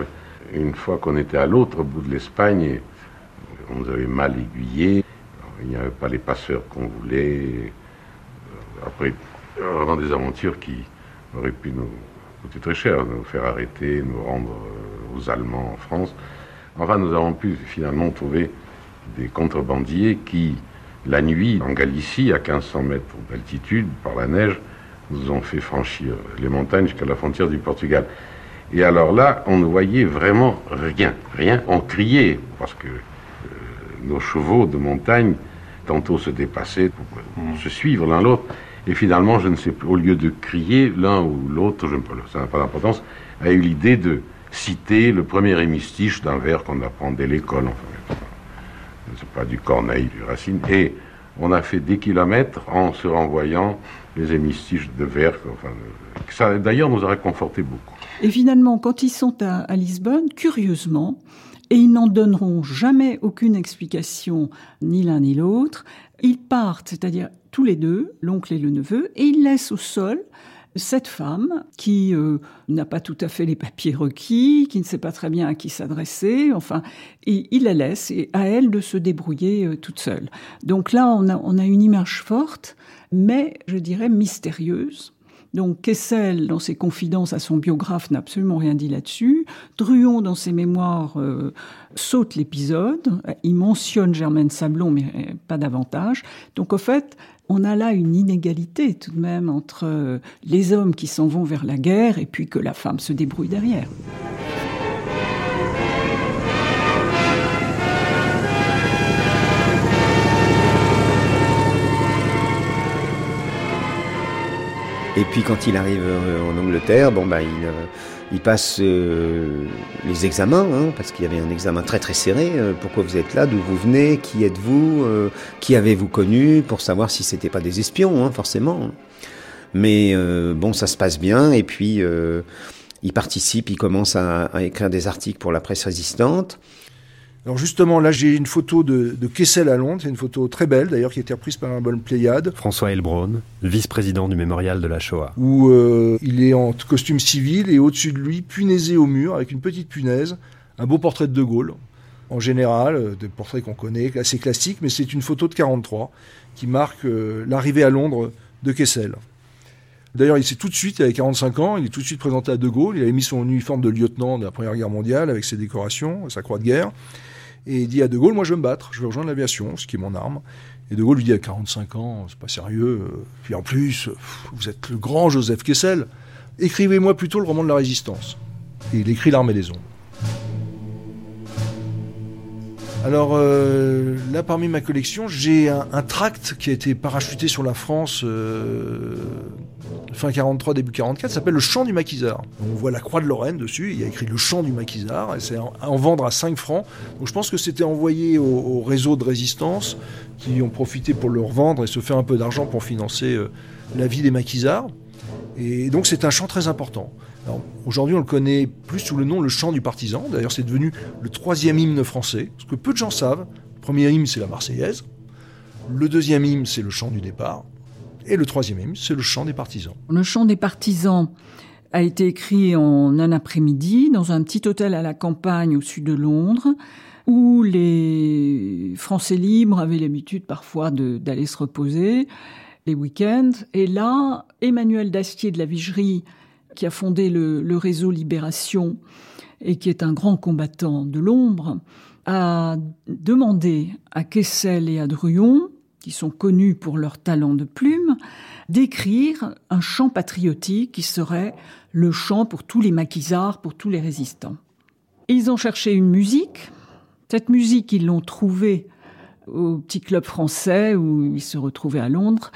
une fois qu'on était à l'autre bout de l'Espagne, on nous avait mal aiguillés, il n'y avait pas les passeurs qu'on voulait. Après, vraiment des aventures qui auraient pu nous coûter très cher, nous faire arrêter, nous rendre euh, aux Allemands en France. Enfin, nous avons pu finalement trouver des contrebandiers qui, la nuit, en Galicie, à 1500 mètres d'altitude, par la neige, nous ont fait franchir les montagnes jusqu'à la frontière du Portugal. Et alors là, on ne voyait vraiment rien, rien. On criait parce que euh, nos chevaux de montagne tantôt se dépassaient pour mmh. se suivre l'un l'autre. Et finalement, je ne sais plus, au lieu de crier l'un ou l'autre, ça n'a pas d'importance, a eu l'idée de citer le premier hémistiche d'un vers qu'on apprend dès l'école. Enfin, c'est pas du Corneille, du Racine. Et on a fait des kilomètres en se renvoyant les hémistiches de verre. Enfin, ça, d'ailleurs, nous a réconforté beaucoup. Et finalement, quand ils sont à, Lisbonne, curieusement, et ils n'en donneront jamais aucune explication, ni l'un ni l'autre, ils partent, c'est-à-dire tous les deux, l'oncle et le neveu, et ils laissent au sol cette femme qui euh, n'a pas tout à fait les papiers requis, qui ne sait pas très bien à qui s'adresser, enfin, et il la laisse et à elle de se débrouiller euh, toute seule. Donc là, on a, une image forte, mais je dirais mystérieuse. Donc Kessel, dans ses confidences à son biographe, n'a absolument rien dit là-dessus. Druon, dans ses mémoires, euh, saute l'épisode. Il mentionne Germaine Sablon, mais pas davantage. Donc au fait, on a là une inégalité tout de même entre euh, les hommes qui s'en vont vers la guerre et puis que la femme se débrouille derrière. Et puis quand il arrive euh, en Angleterre, bon bah il, euh, il passe euh, les examens, hein, parce qu'il y avait un examen très très serré. Euh, pourquoi vous êtes là D'où vous venez Qui êtes-vous euh, Qui avez-vous connu Pour savoir si c'était pas des espions, hein, forcément. Mais bon, ça se passe bien. Et puis, il participe, il commence à, à écrire des articles pour la presse résistante. Alors justement, là j'ai une photo de, Kessel à Londres, c'est une photo très belle d'ailleurs qui a été reprise par un bon Pléiade. François Elbron, vice-président du mémorial de la Shoah. Où euh, il est en costume civil et au-dessus de lui, punaisé au mur avec une petite punaise, un beau portrait de De Gaulle. en général, euh, des portraits qu'on connaît, assez classiques, mais c'est une photo de 43 qui marque euh, l'arrivée à Londres de Kessel. D'ailleurs, il s'est tout de suite, il avait 45 ans, il est tout de suite présenté à De Gaulle, il avait mis son uniforme de lieutenant de la Première Guerre mondiale avec ses décorations, sa croix de guerre, et il dit à De Gaulle, moi je veux me battre, je veux rejoindre l'aviation, ce qui est mon arme. Et De Gaulle lui dit à 45 ans, c'est pas sérieux, puis en plus, vous êtes le grand Joseph Kessel, écrivez-moi plutôt le roman de la résistance. Et il écrit L'armée des ombres. Alors euh, là, parmi ma collection, j'ai un, tract qui a été parachuté sur la France euh, fin 43, début 44, s'appelle Le Chant du Maquisard. On voit la croix de Lorraine dessus, il y a écrit Le Chant du Maquisard, et c'est en vendre à 5 francs. Donc je pense que c'était envoyé au, réseau de résistance qui ont profité pour le revendre et se faire un peu d'argent pour financer euh, la vie des maquisards. Et donc c'est un chant très important. Aujourd'hui, on le connaît plus sous le nom le chant du partisan. D'ailleurs, c'est devenu le troisième hymne français. Ce que peu de gens savent, le premier hymne, c'est la Marseillaise. Le deuxième hymne, c'est le chant du départ. Et le troisième hymne, c'est le chant des partisans. Le chant des partisans a été écrit en un après-midi dans un petit hôtel à la campagne au sud de Londres, où les Français libres avaient l'habitude parfois d'aller se reposer les week-ends. Et là, Emmanuel Dastier de la Vigerie qui a fondé le, réseau Libération et qui est un grand combattant de l'ombre, a demandé à Kessel et à Druon, qui sont connus pour leur talent de plume, d'écrire un chant patriotique qui serait le chant pour tous les maquisards, pour tous les résistants. Ils ont cherché une musique. Cette musique, ils l'ont trouvée au petit club français où ils se retrouvaient à Londres,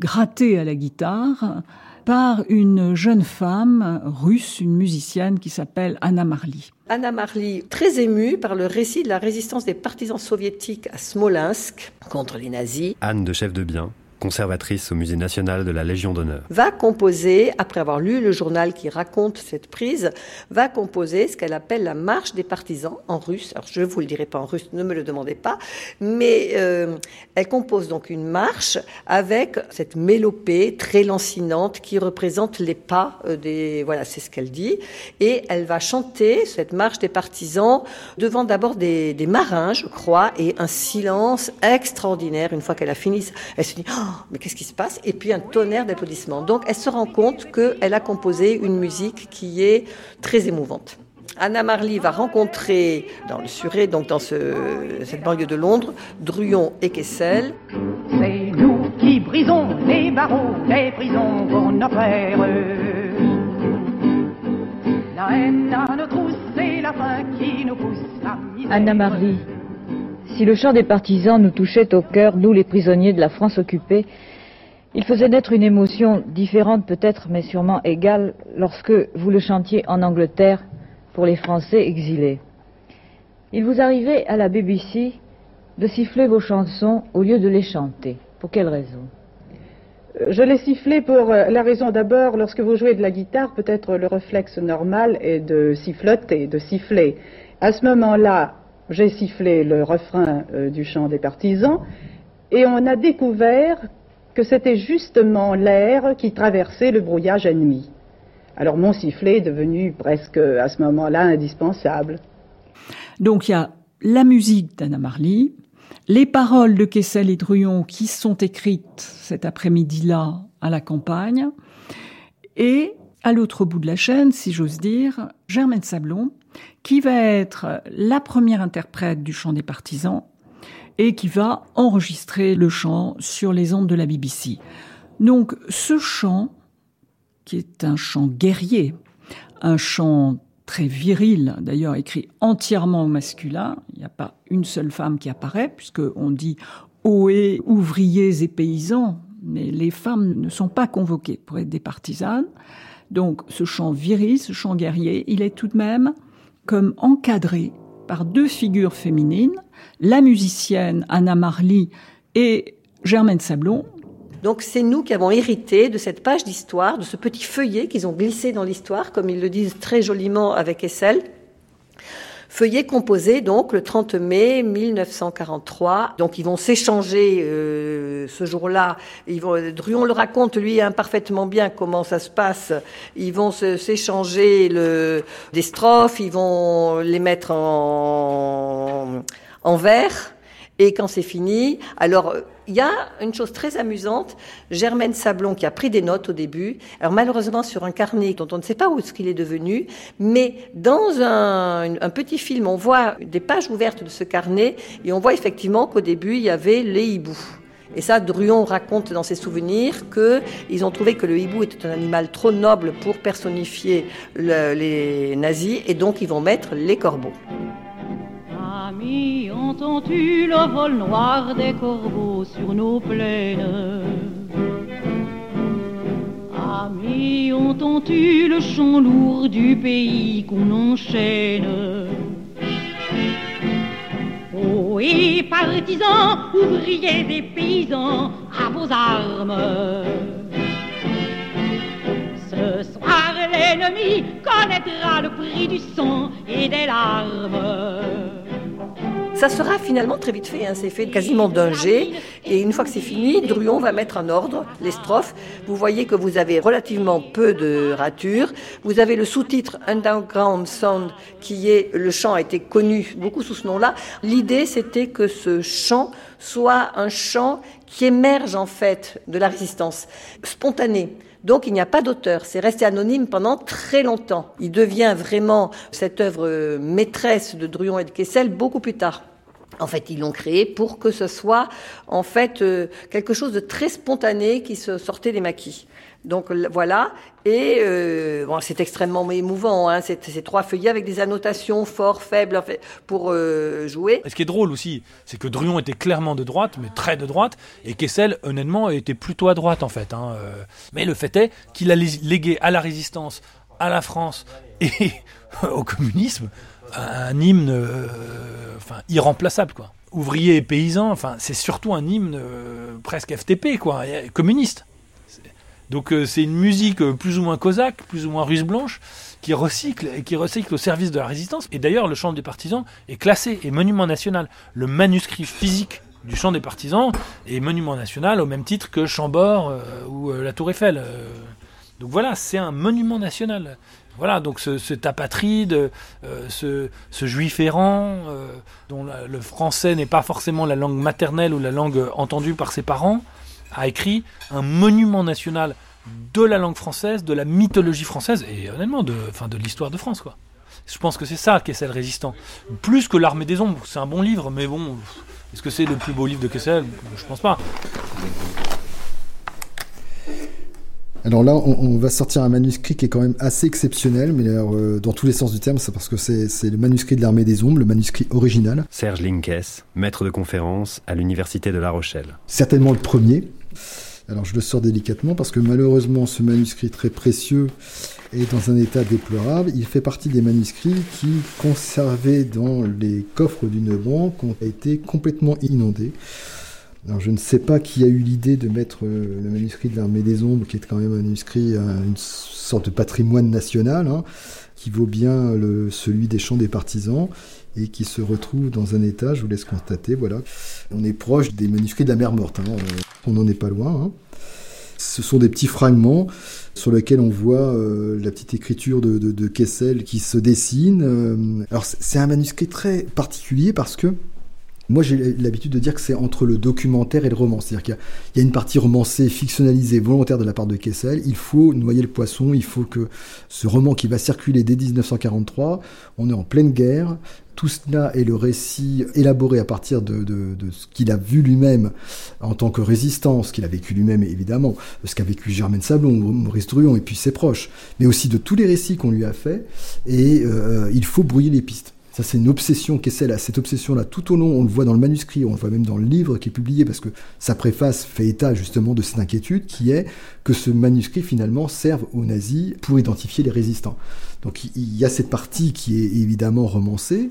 grattée à la guitare, par une jeune femme russe, une musicienne qui s'appelle Anna Marly. Anna Marly, très émue par le récit de la résistance des partisans soviétiques à Smolensk contre les nazis. Anne de chef de bien conservatrice au Musée national de la Légion d'honneur. Va composer, après avoir lu le journal qui raconte cette prise, va composer ce qu'elle appelle la marche des partisans en russe. Alors je ne vous le dirai pas en russe, ne me le demandez pas, mais euh, elle compose donc une marche avec cette mélopée très lancinante qui représente les pas euh, des... Voilà, c'est ce qu'elle dit. Et elle va chanter cette marche des partisans devant d'abord des, des marins, je crois, et un silence extraordinaire. Une fois qu'elle a fini, elle se dit... Oh, mais qu'est-ce qui se passe? Et puis un tonnerre d'applaudissements. Donc elle se rend compte qu'elle a composé une musique qui est très émouvante. Anna Marley va rencontrer dans le Surrey, donc dans cette banlieue de Londres, Druon et Kessel. C'est nous qui brisons les barreaux des prisons pour nos frères. La haine à nos trousses, c'est la faim qui nous pousse à Anna Marley, si le chant des partisans nous touchait au cœur, nous les prisonniers de la France occupée, il faisait naître une émotion différente peut-être, mais sûrement égale, lorsque vous le chantiez en Angleterre pour les Français exilés. Il vous arrivait à la BBC de siffler vos chansons au lieu de les chanter. Pour quelle raison? Je l'ai sifflé pour euh, la raison d'abord, lorsque vous jouez de la guitare, peut-être le réflexe normal est de siffloter, de siffler. À ce moment-là, j'ai sifflé le refrain euh, du chant des partisans, et on a découvert que c'était justement l'air qui traversait le brouillage ennemi. Alors mon sifflet est devenu presque à ce moment-là indispensable. Donc il y a la musique d'Anna Marly, les paroles de Kessel et Druon qui sont écrites cet après-midi-là à la campagne, et à l'autre bout de la chaîne, si j'ose dire, Germaine Sablon, qui va être la première interprète du chant des partisans et qui va enregistrer le chant sur les ondes de la BBC. Donc ce chant, qui est un chant guerrier, un chant très viril, d'ailleurs écrit entièrement au masculin, il n'y a pas une seule femme qui apparaît, puisqu'on dit ohé, ouvriers et paysans, mais les femmes ne sont pas convoquées pour être des partisanes. Donc ce chant viril, ce chant guerrier, il est tout de même comme encadré par deux figures féminines, la musicienne Anna Marly et Germaine Sablon. Donc c'est nous qui avons hérité de cette page d'histoire, de ce petit feuillet qu'ils ont glissé dans l'histoire, comme ils le disent très joliment avec Essel, Feuillet composé donc le 30 mai 1943. Donc ils vont s'échanger euh, ce jour-là. Ils Druon le raconte lui imparfaitement bien comment ça se passe. Ils vont s'échanger le, des strophes, ils vont les mettre en en, verre. Et quand c'est fini, alors il y a une chose très amusante, Germaine Sablon qui a pris des notes au début, alors malheureusement sur un carnet dont on ne sait pas où ce qu'il est devenu, mais dans un, petit film, on voit des pages ouvertes de ce carnet et on voit effectivement qu'au début il y avait les hiboux. Et ça, Druon raconte dans ses souvenirs qu'ils ont trouvé que le hibou était un animal trop noble pour personnifier le, les nazis, et donc ils vont mettre les corbeaux. Amis, entends-tu le vol noir des corbeaux sur nos plaines? Amis, entends-tu le chant lourd du pays qu'on enchaîne? Oh, et partisans, ouvriers et paysans, à vos armes. Ce soir, l'ennemi connaîtra le prix du sang et des larmes. Ça sera finalement très vite fait, hein. c'est fait quasiment d'un jet. Et une fois que c'est fini, Druon va mettre en ordre les strophes. Vous voyez que vous avez relativement peu de ratures. Vous avez le sous-titre Underground Sound, qui est, le chant a été connu beaucoup sous ce nom-là. L'idée, c'était que ce chant soit un chant qui émerge en fait de la résistance, spontané. Donc il n'y a pas d'auteur, c'est resté anonyme pendant très longtemps. Il devient vraiment cette œuvre maîtresse de Druon et de Kessel beaucoup plus tard. En fait, ils l'ont créé pour que ce soit en fait euh, quelque chose de très spontané qui se sortait des maquis. Donc voilà, et euh, bon, c'est extrêmement émouvant, hein, ces, trois feuillets avec des annotations forts, faibles, en fait, pour euh, jouer. Et ce qui est drôle aussi, c'est que Druon était clairement de droite, mais très de droite, et Kessel, honnêtement, était plutôt à droite en fait. Hein, euh. Mais le fait est qu'il a légué à la résistance, à la France et au communisme un hymne euh, enfin, irremplaçable, quoi. Ouvrier et paysan, enfin, c'est surtout un hymne euh, presque FTP, quoi, communiste. Donc euh, c'est une musique euh, plus ou moins cosaque, plus ou moins russe blanche, qui recycle et qui recycle au service de la résistance. Et d'ailleurs, le chant des partisans est classé et monument national. Le manuscrit physique du chant des partisans est monument national au même titre que Chambord ou la Tour Eiffel. donc voilà, c'est un monument national. Voilà, donc ce, cet apatride, euh, ce, juif errant, euh, dont le français n'est pas forcément la langue maternelle ou la langue entendue par ses parents, a écrit un monument national de la langue française, de la mythologie française et honnêtement de, enfin, de l'histoire de France. Je pense que c'est ça Kessel résistant. Plus que l'armée des ombres, c'est un bon livre, mais bon, est-ce que c'est le plus beau livre de Kessel? Je pense pas. Alors là, on, on, va sortir un manuscrit qui est quand même assez exceptionnel, mais alors, euh, dans tous les sens du terme, c'est parce que c'est le manuscrit de l'armée des ombres, le manuscrit original. Serge Linkes, maître de conférence à l'université de La Rochelle. Certainement le premier. Alors je le sors délicatement parce que malheureusement ce manuscrit très précieux est dans un état déplorable. Il fait partie des manuscrits qui, conservés dans les coffres d'une banque, ont été complètement inondés. Je ne sais pas qui a eu l'idée de mettre euh, le manuscrit de l'armée des ombres, qui est quand même un manuscrit, euh, une sorte de patrimoine national, hein, qui vaut bien celui des chants des partisans, et qui se retrouve dans un état, je vous laisse constater, voilà. On est proche des manuscrits de la mer morte, hein, on n'en est pas loin. Hein. Ce sont des petits fragments sur lesquels on voit euh, la petite écriture de, de, de, Kessel qui se dessine. Euh, alors c'est un manuscrit très particulier parce que moi, j'ai l'habitude de dire que c'est entre le documentaire et le roman. C'est-à-dire qu'il y, a une partie romancée, fictionnalisée, volontaire de la part de Kessel. Il faut noyer le poisson. Il faut que ce roman qui va circuler dès 1943, on est en pleine guerre. Tout cela est le récit élaboré à partir de ce qu'il a vu lui-même en tant que résistant, ce qu'il a vécu lui-même évidemment, ce qu'a vécu Germaine Sablon, Maurice Druon et puis ses proches, mais aussi de tous les récits qu'on lui a faits. Et euh, il faut brouiller les pistes. C'est une obsession Kessel a cette obsession-là tout au long. On le voit dans le manuscrit, on le voit même dans le livre qui est publié, parce que sa préface fait état justement de cette inquiétude, qui est que ce manuscrit finalement serve aux nazis pour identifier les résistants. Donc il y a cette partie qui est évidemment romancée,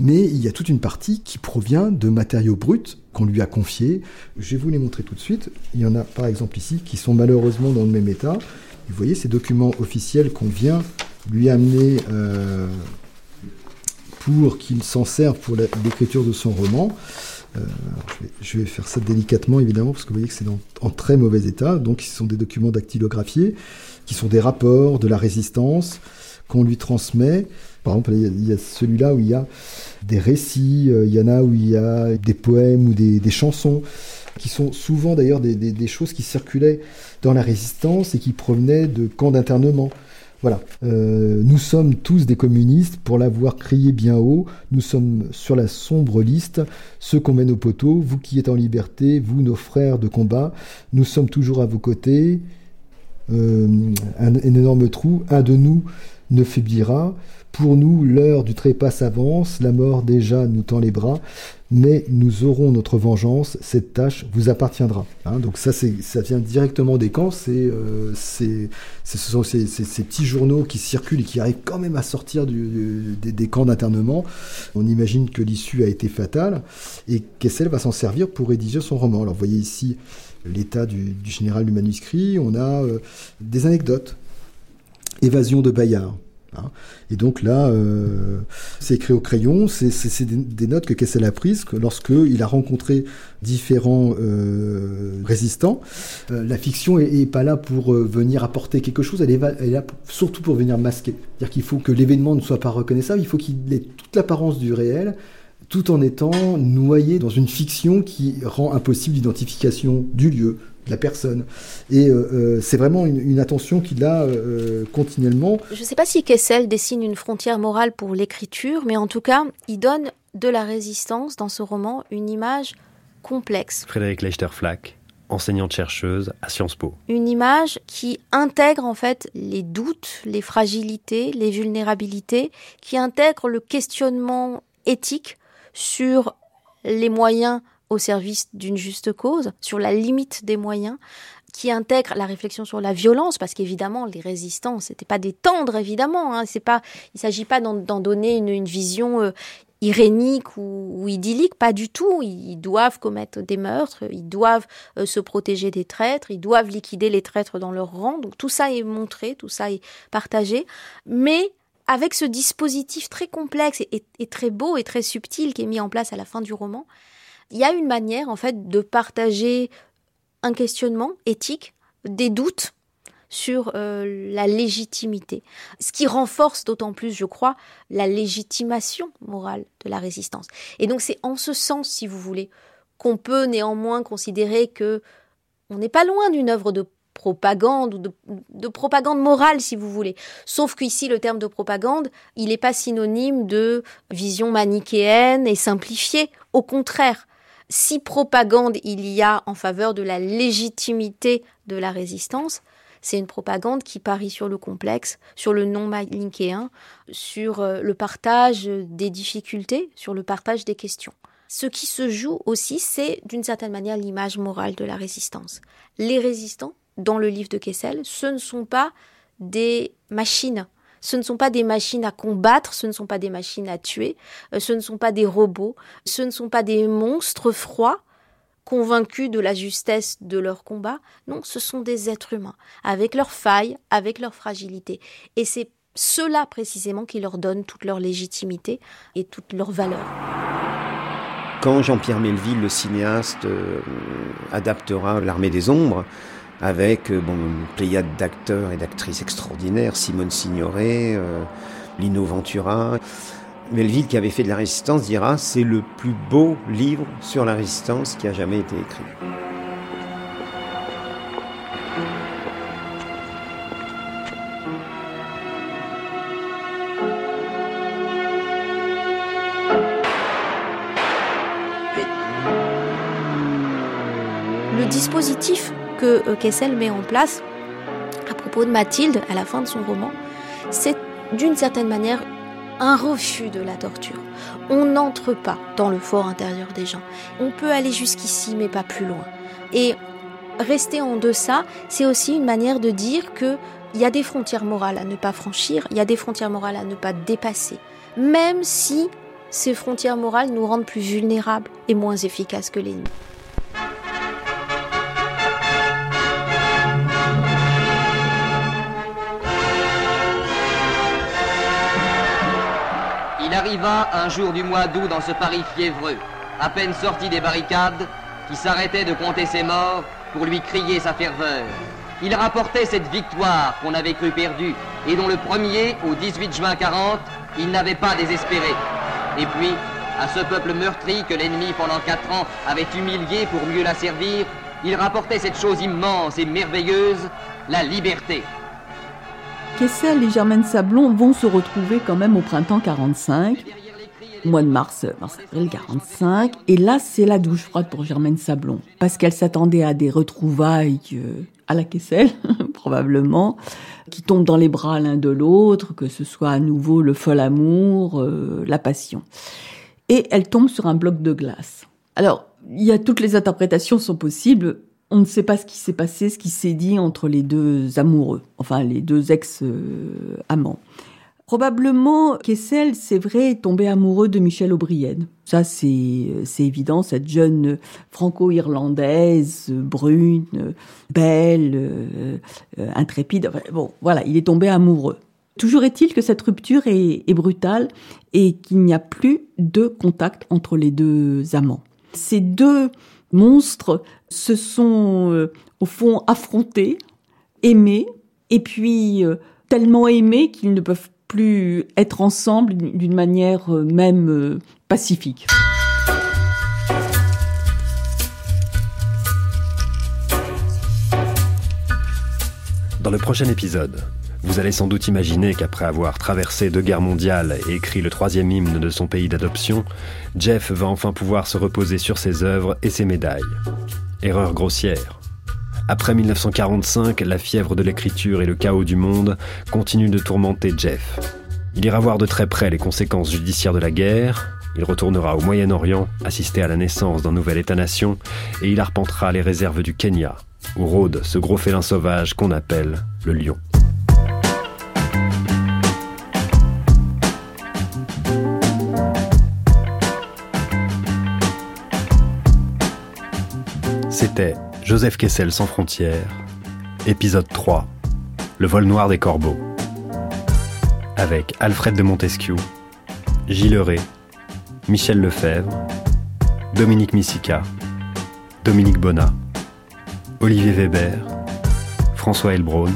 mais il y a toute une partie qui provient de matériaux bruts qu'on lui a confiés. Je vais vous les montrer tout de suite. Il y en a par exemple ici qui sont malheureusement dans le même état. Vous voyez ces documents officiels qu'on vient lui amener. Euh, pour qu'il s'en serve pour l'écriture de son roman. Euh, je, vais, faire ça délicatement, évidemment, parce que vous voyez que c'est en très mauvais état. Donc, ce sont des documents dactylographiés, qui sont des rapports de la résistance, qu'on lui transmet. Par exemple, il y a celui-là où il y a des récits, il y en a où il y a des poèmes ou des, chansons, qui sont souvent d'ailleurs des, choses qui circulaient dans la résistance et qui provenaient de camps d'internement. Voilà. Euh, nous sommes tous des communistes pour l'avoir crié bien haut. Nous sommes sur la sombre liste, ceux qu'on mène au poteau, vous qui êtes en liberté, vous nos frères de combat. Nous sommes toujours à vos côtés. Euh, un, un, énorme trou, un de nous ne faiblira. Pour nous, l'heure du trépas s'avance, la mort déjà nous tend les bras, mais nous aurons notre vengeance, cette tâche vous appartiendra. Hein, donc ça, ça vient directement des camps, c'est, euh, ce sont ces, petits journaux qui circulent et qui arrivent quand même à sortir des, camps d'internement. On imagine que l'issue a été fatale, et Kessel va s'en servir pour rédiger son roman. Alors vous voyez ici l'état du, général du manuscrit, on a euh, des anecdotes. Évasion de Bayard. Hein. Et donc là, euh, c'est écrit au crayon, c'est des, notes que Kessel a prises lorsqu'il a rencontré différents euh, résistants. Euh, la fiction est, pas là pour venir apporter quelque chose, elle est, elle est là surtout pour venir masquer. C'est-à-dire qu'il faut que l'événement ne soit pas reconnaissable, il faut qu'il ait toute l'apparence du réel, tout en étant noyé dans une fiction qui rend impossible l'identification du lieu, la personne. Et euh, euh, c'est vraiment une, attention qu'il a euh, continuellement. Je ne sais pas si Kessel dessine une frontière morale pour l'écriture, mais en tout cas, il donne de la résistance dans ce roman une image complexe. Frédéric Leichter-Flack, enseignante-chercheuse à Sciences Po. Une image qui intègre en fait les doutes, les fragilités, les vulnérabilités, qui intègre le questionnement éthique sur les moyens au service d'une juste cause, sur la limite des moyens, qui intègre la réflexion sur la violence, parce qu'évidemment, les résistants, c'était pas des tendres, évidemment. Hein, c'est pas, il s'agit pas d'en donner une, vision euh, irénique ou, idyllique, pas du tout. Ils, doivent commettre des meurtres, ils doivent euh, se protéger des traîtres, ils doivent liquider les traîtres dans leur rang. Donc tout ça est montré, tout ça est partagé, mais avec ce dispositif très complexe et très beau et très subtil qui est mis en place à la fin du roman, il y a une manière en fait de partager un questionnement éthique, des doutes sur euh, la légitimité, ce qui renforce d'autant plus, je crois, la légitimation morale de la résistance. Et donc c'est en ce sens, si vous voulez, qu'on peut néanmoins considérer que on n'est pas loin d'une œuvre de propagande ou de, de, propagande morale, si vous voulez. Sauf qu'ici, le terme de propagande, il n'est pas synonyme de vision manichéenne et simplifiée. Au contraire, si propagande il y a en faveur de la légitimité de la résistance, c'est une propagande qui parie sur le complexe, sur le non manichéen, sur euh, le partage des difficultés, sur le partage des questions. Ce qui se joue aussi, c'est d'une certaine manière l'image morale de la résistance. Les résistants, dans le livre de Kessel, ce ne sont pas des machines ce ne sont pas des machines à combattre, ce ne sont pas des machines à tuer, euh, ce ne sont pas des robots, ce ne sont pas des monstres froids convaincus de la justesse de leur combat. Non, ce sont des êtres humains, avec leurs failles, avec leurs fragilités. Et c'est cela précisément qui leur donne toute leur légitimité et toute leur valeur. Quand Jean-Pierre Melville, le cinéaste, euh, adaptera L'Armée des Ombres, avec euh, bon, une pléiade d'acteurs et d'actrices extraordinaires, Simone Signoret, euh, Lino Ventura. Melville, qui avait fait de la résistance, dira c'est le plus beau livre sur la résistance qui a jamais été écrit. Que euh, Kessel met en place à propos de Mathilde à la fin de son roman, c'est d'une certaine manière un refus de la torture. On n'entre pas dans le fort intérieur des gens. On peut aller jusqu'ici, mais pas plus loin. Et rester en deçà, c'est aussi une manière de dire que il y a des frontières morales à ne pas franchir, il y a des frontières morales à ne pas dépasser, même si ces frontières morales nous rendent plus vulnérables et moins efficaces que l'ennemi. Arriva un jour du mois d'août dans ce Paris fiévreux, à peine sorti des barricades, qui s'arrêtait de compter ses morts pour lui crier sa ferveur. Il rapportait cette victoire qu'on avait cru perdue, et dont le 1er au 18 juin 40, il n'avait pas désespéré. Et puis, à ce peuple meurtri que l'ennemi pendant quatre ans avait humilié pour mieux la servir, il rapportait cette chose immense et merveilleuse, la liberté. Kessel et Germaine Sablon vont se retrouver quand même au printemps 45, au mois de mars, mars-avril 45. Et là, c'est la douche froide pour Germaine Sablon, parce qu'elle s'attendait à des retrouvailles euh, à la Kessel, probablement, qui tombent dans les bras l'un de l'autre, que ce soit à nouveau le fol amour, euh, la passion. Et elle tombe sur un bloc de glace. Alors, il y a toutes les interprétations sont possibles. On ne sait pas ce qui s'est passé, ce qui s'est dit entre les deux amoureux, enfin les deux ex-amants. Probablement, Kessel, c'est vrai, est tombé amoureux de Michel O'Brien. Ça, c'est, c'est évident, cette jeune franco-irlandaise, brune, belle, euh, intrépide. Bon, voilà, il est tombé amoureux. Toujours est-il que cette rupture est, est brutale et qu'il n'y a plus de contact entre les deux amants. Ces deux monstres se sont euh, au fond affrontés, aimés, et puis euh, tellement aimés qu'ils ne peuvent plus être ensemble d'une manière euh, même pacifique. Dans le prochain épisode, vous allez sans doute imaginer qu'après avoir traversé deux guerres mondiales et écrit le troisième hymne de son pays d'adoption, Jeff va enfin pouvoir se reposer sur ses œuvres et ses médailles. Erreur grossière. Après 1945, la fièvre de l'écriture et le chaos du monde continuent de tourmenter Jeff. Il ira voir de très près les conséquences judiciaires de la guerre, il retournera au Moyen-Orient, assister à la naissance d'un nouvel État-nation, et il arpentera les réserves du Kenya, où rôde ce gros félin sauvage qu'on appelle le lion. C'était Joseph Kessel sans frontières, épisode 3, Le vol noir des corbeaux. Avec Alfred de Montesquieu, Gilles Ré, Michel Lefebvre, Dominique Missica, Dominique Bonnat, Olivier Weber, François Elbron,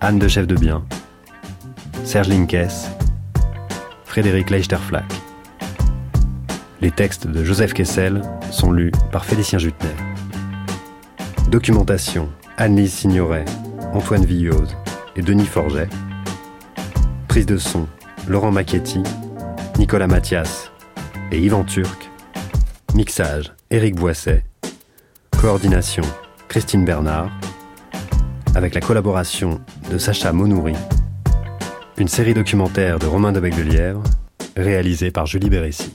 Anne de Chef de Bien, Serge Linkes, Frédéric Leichterflack. Les textes de Joseph Kessel sont lus par Félicien Jutner. Documentation Anne-Lise Signoret, Antoine Villose et Denis Forget. Prise de son Laurent Macchetti, Nicolas Mathias et Yvan Turc. Mixage Éric Boisset. Coordination Christine Bernard. Avec la collaboration de Sacha Monoury. Une série documentaire de Romain de Lièvre, réalisée par Julie Bérécy.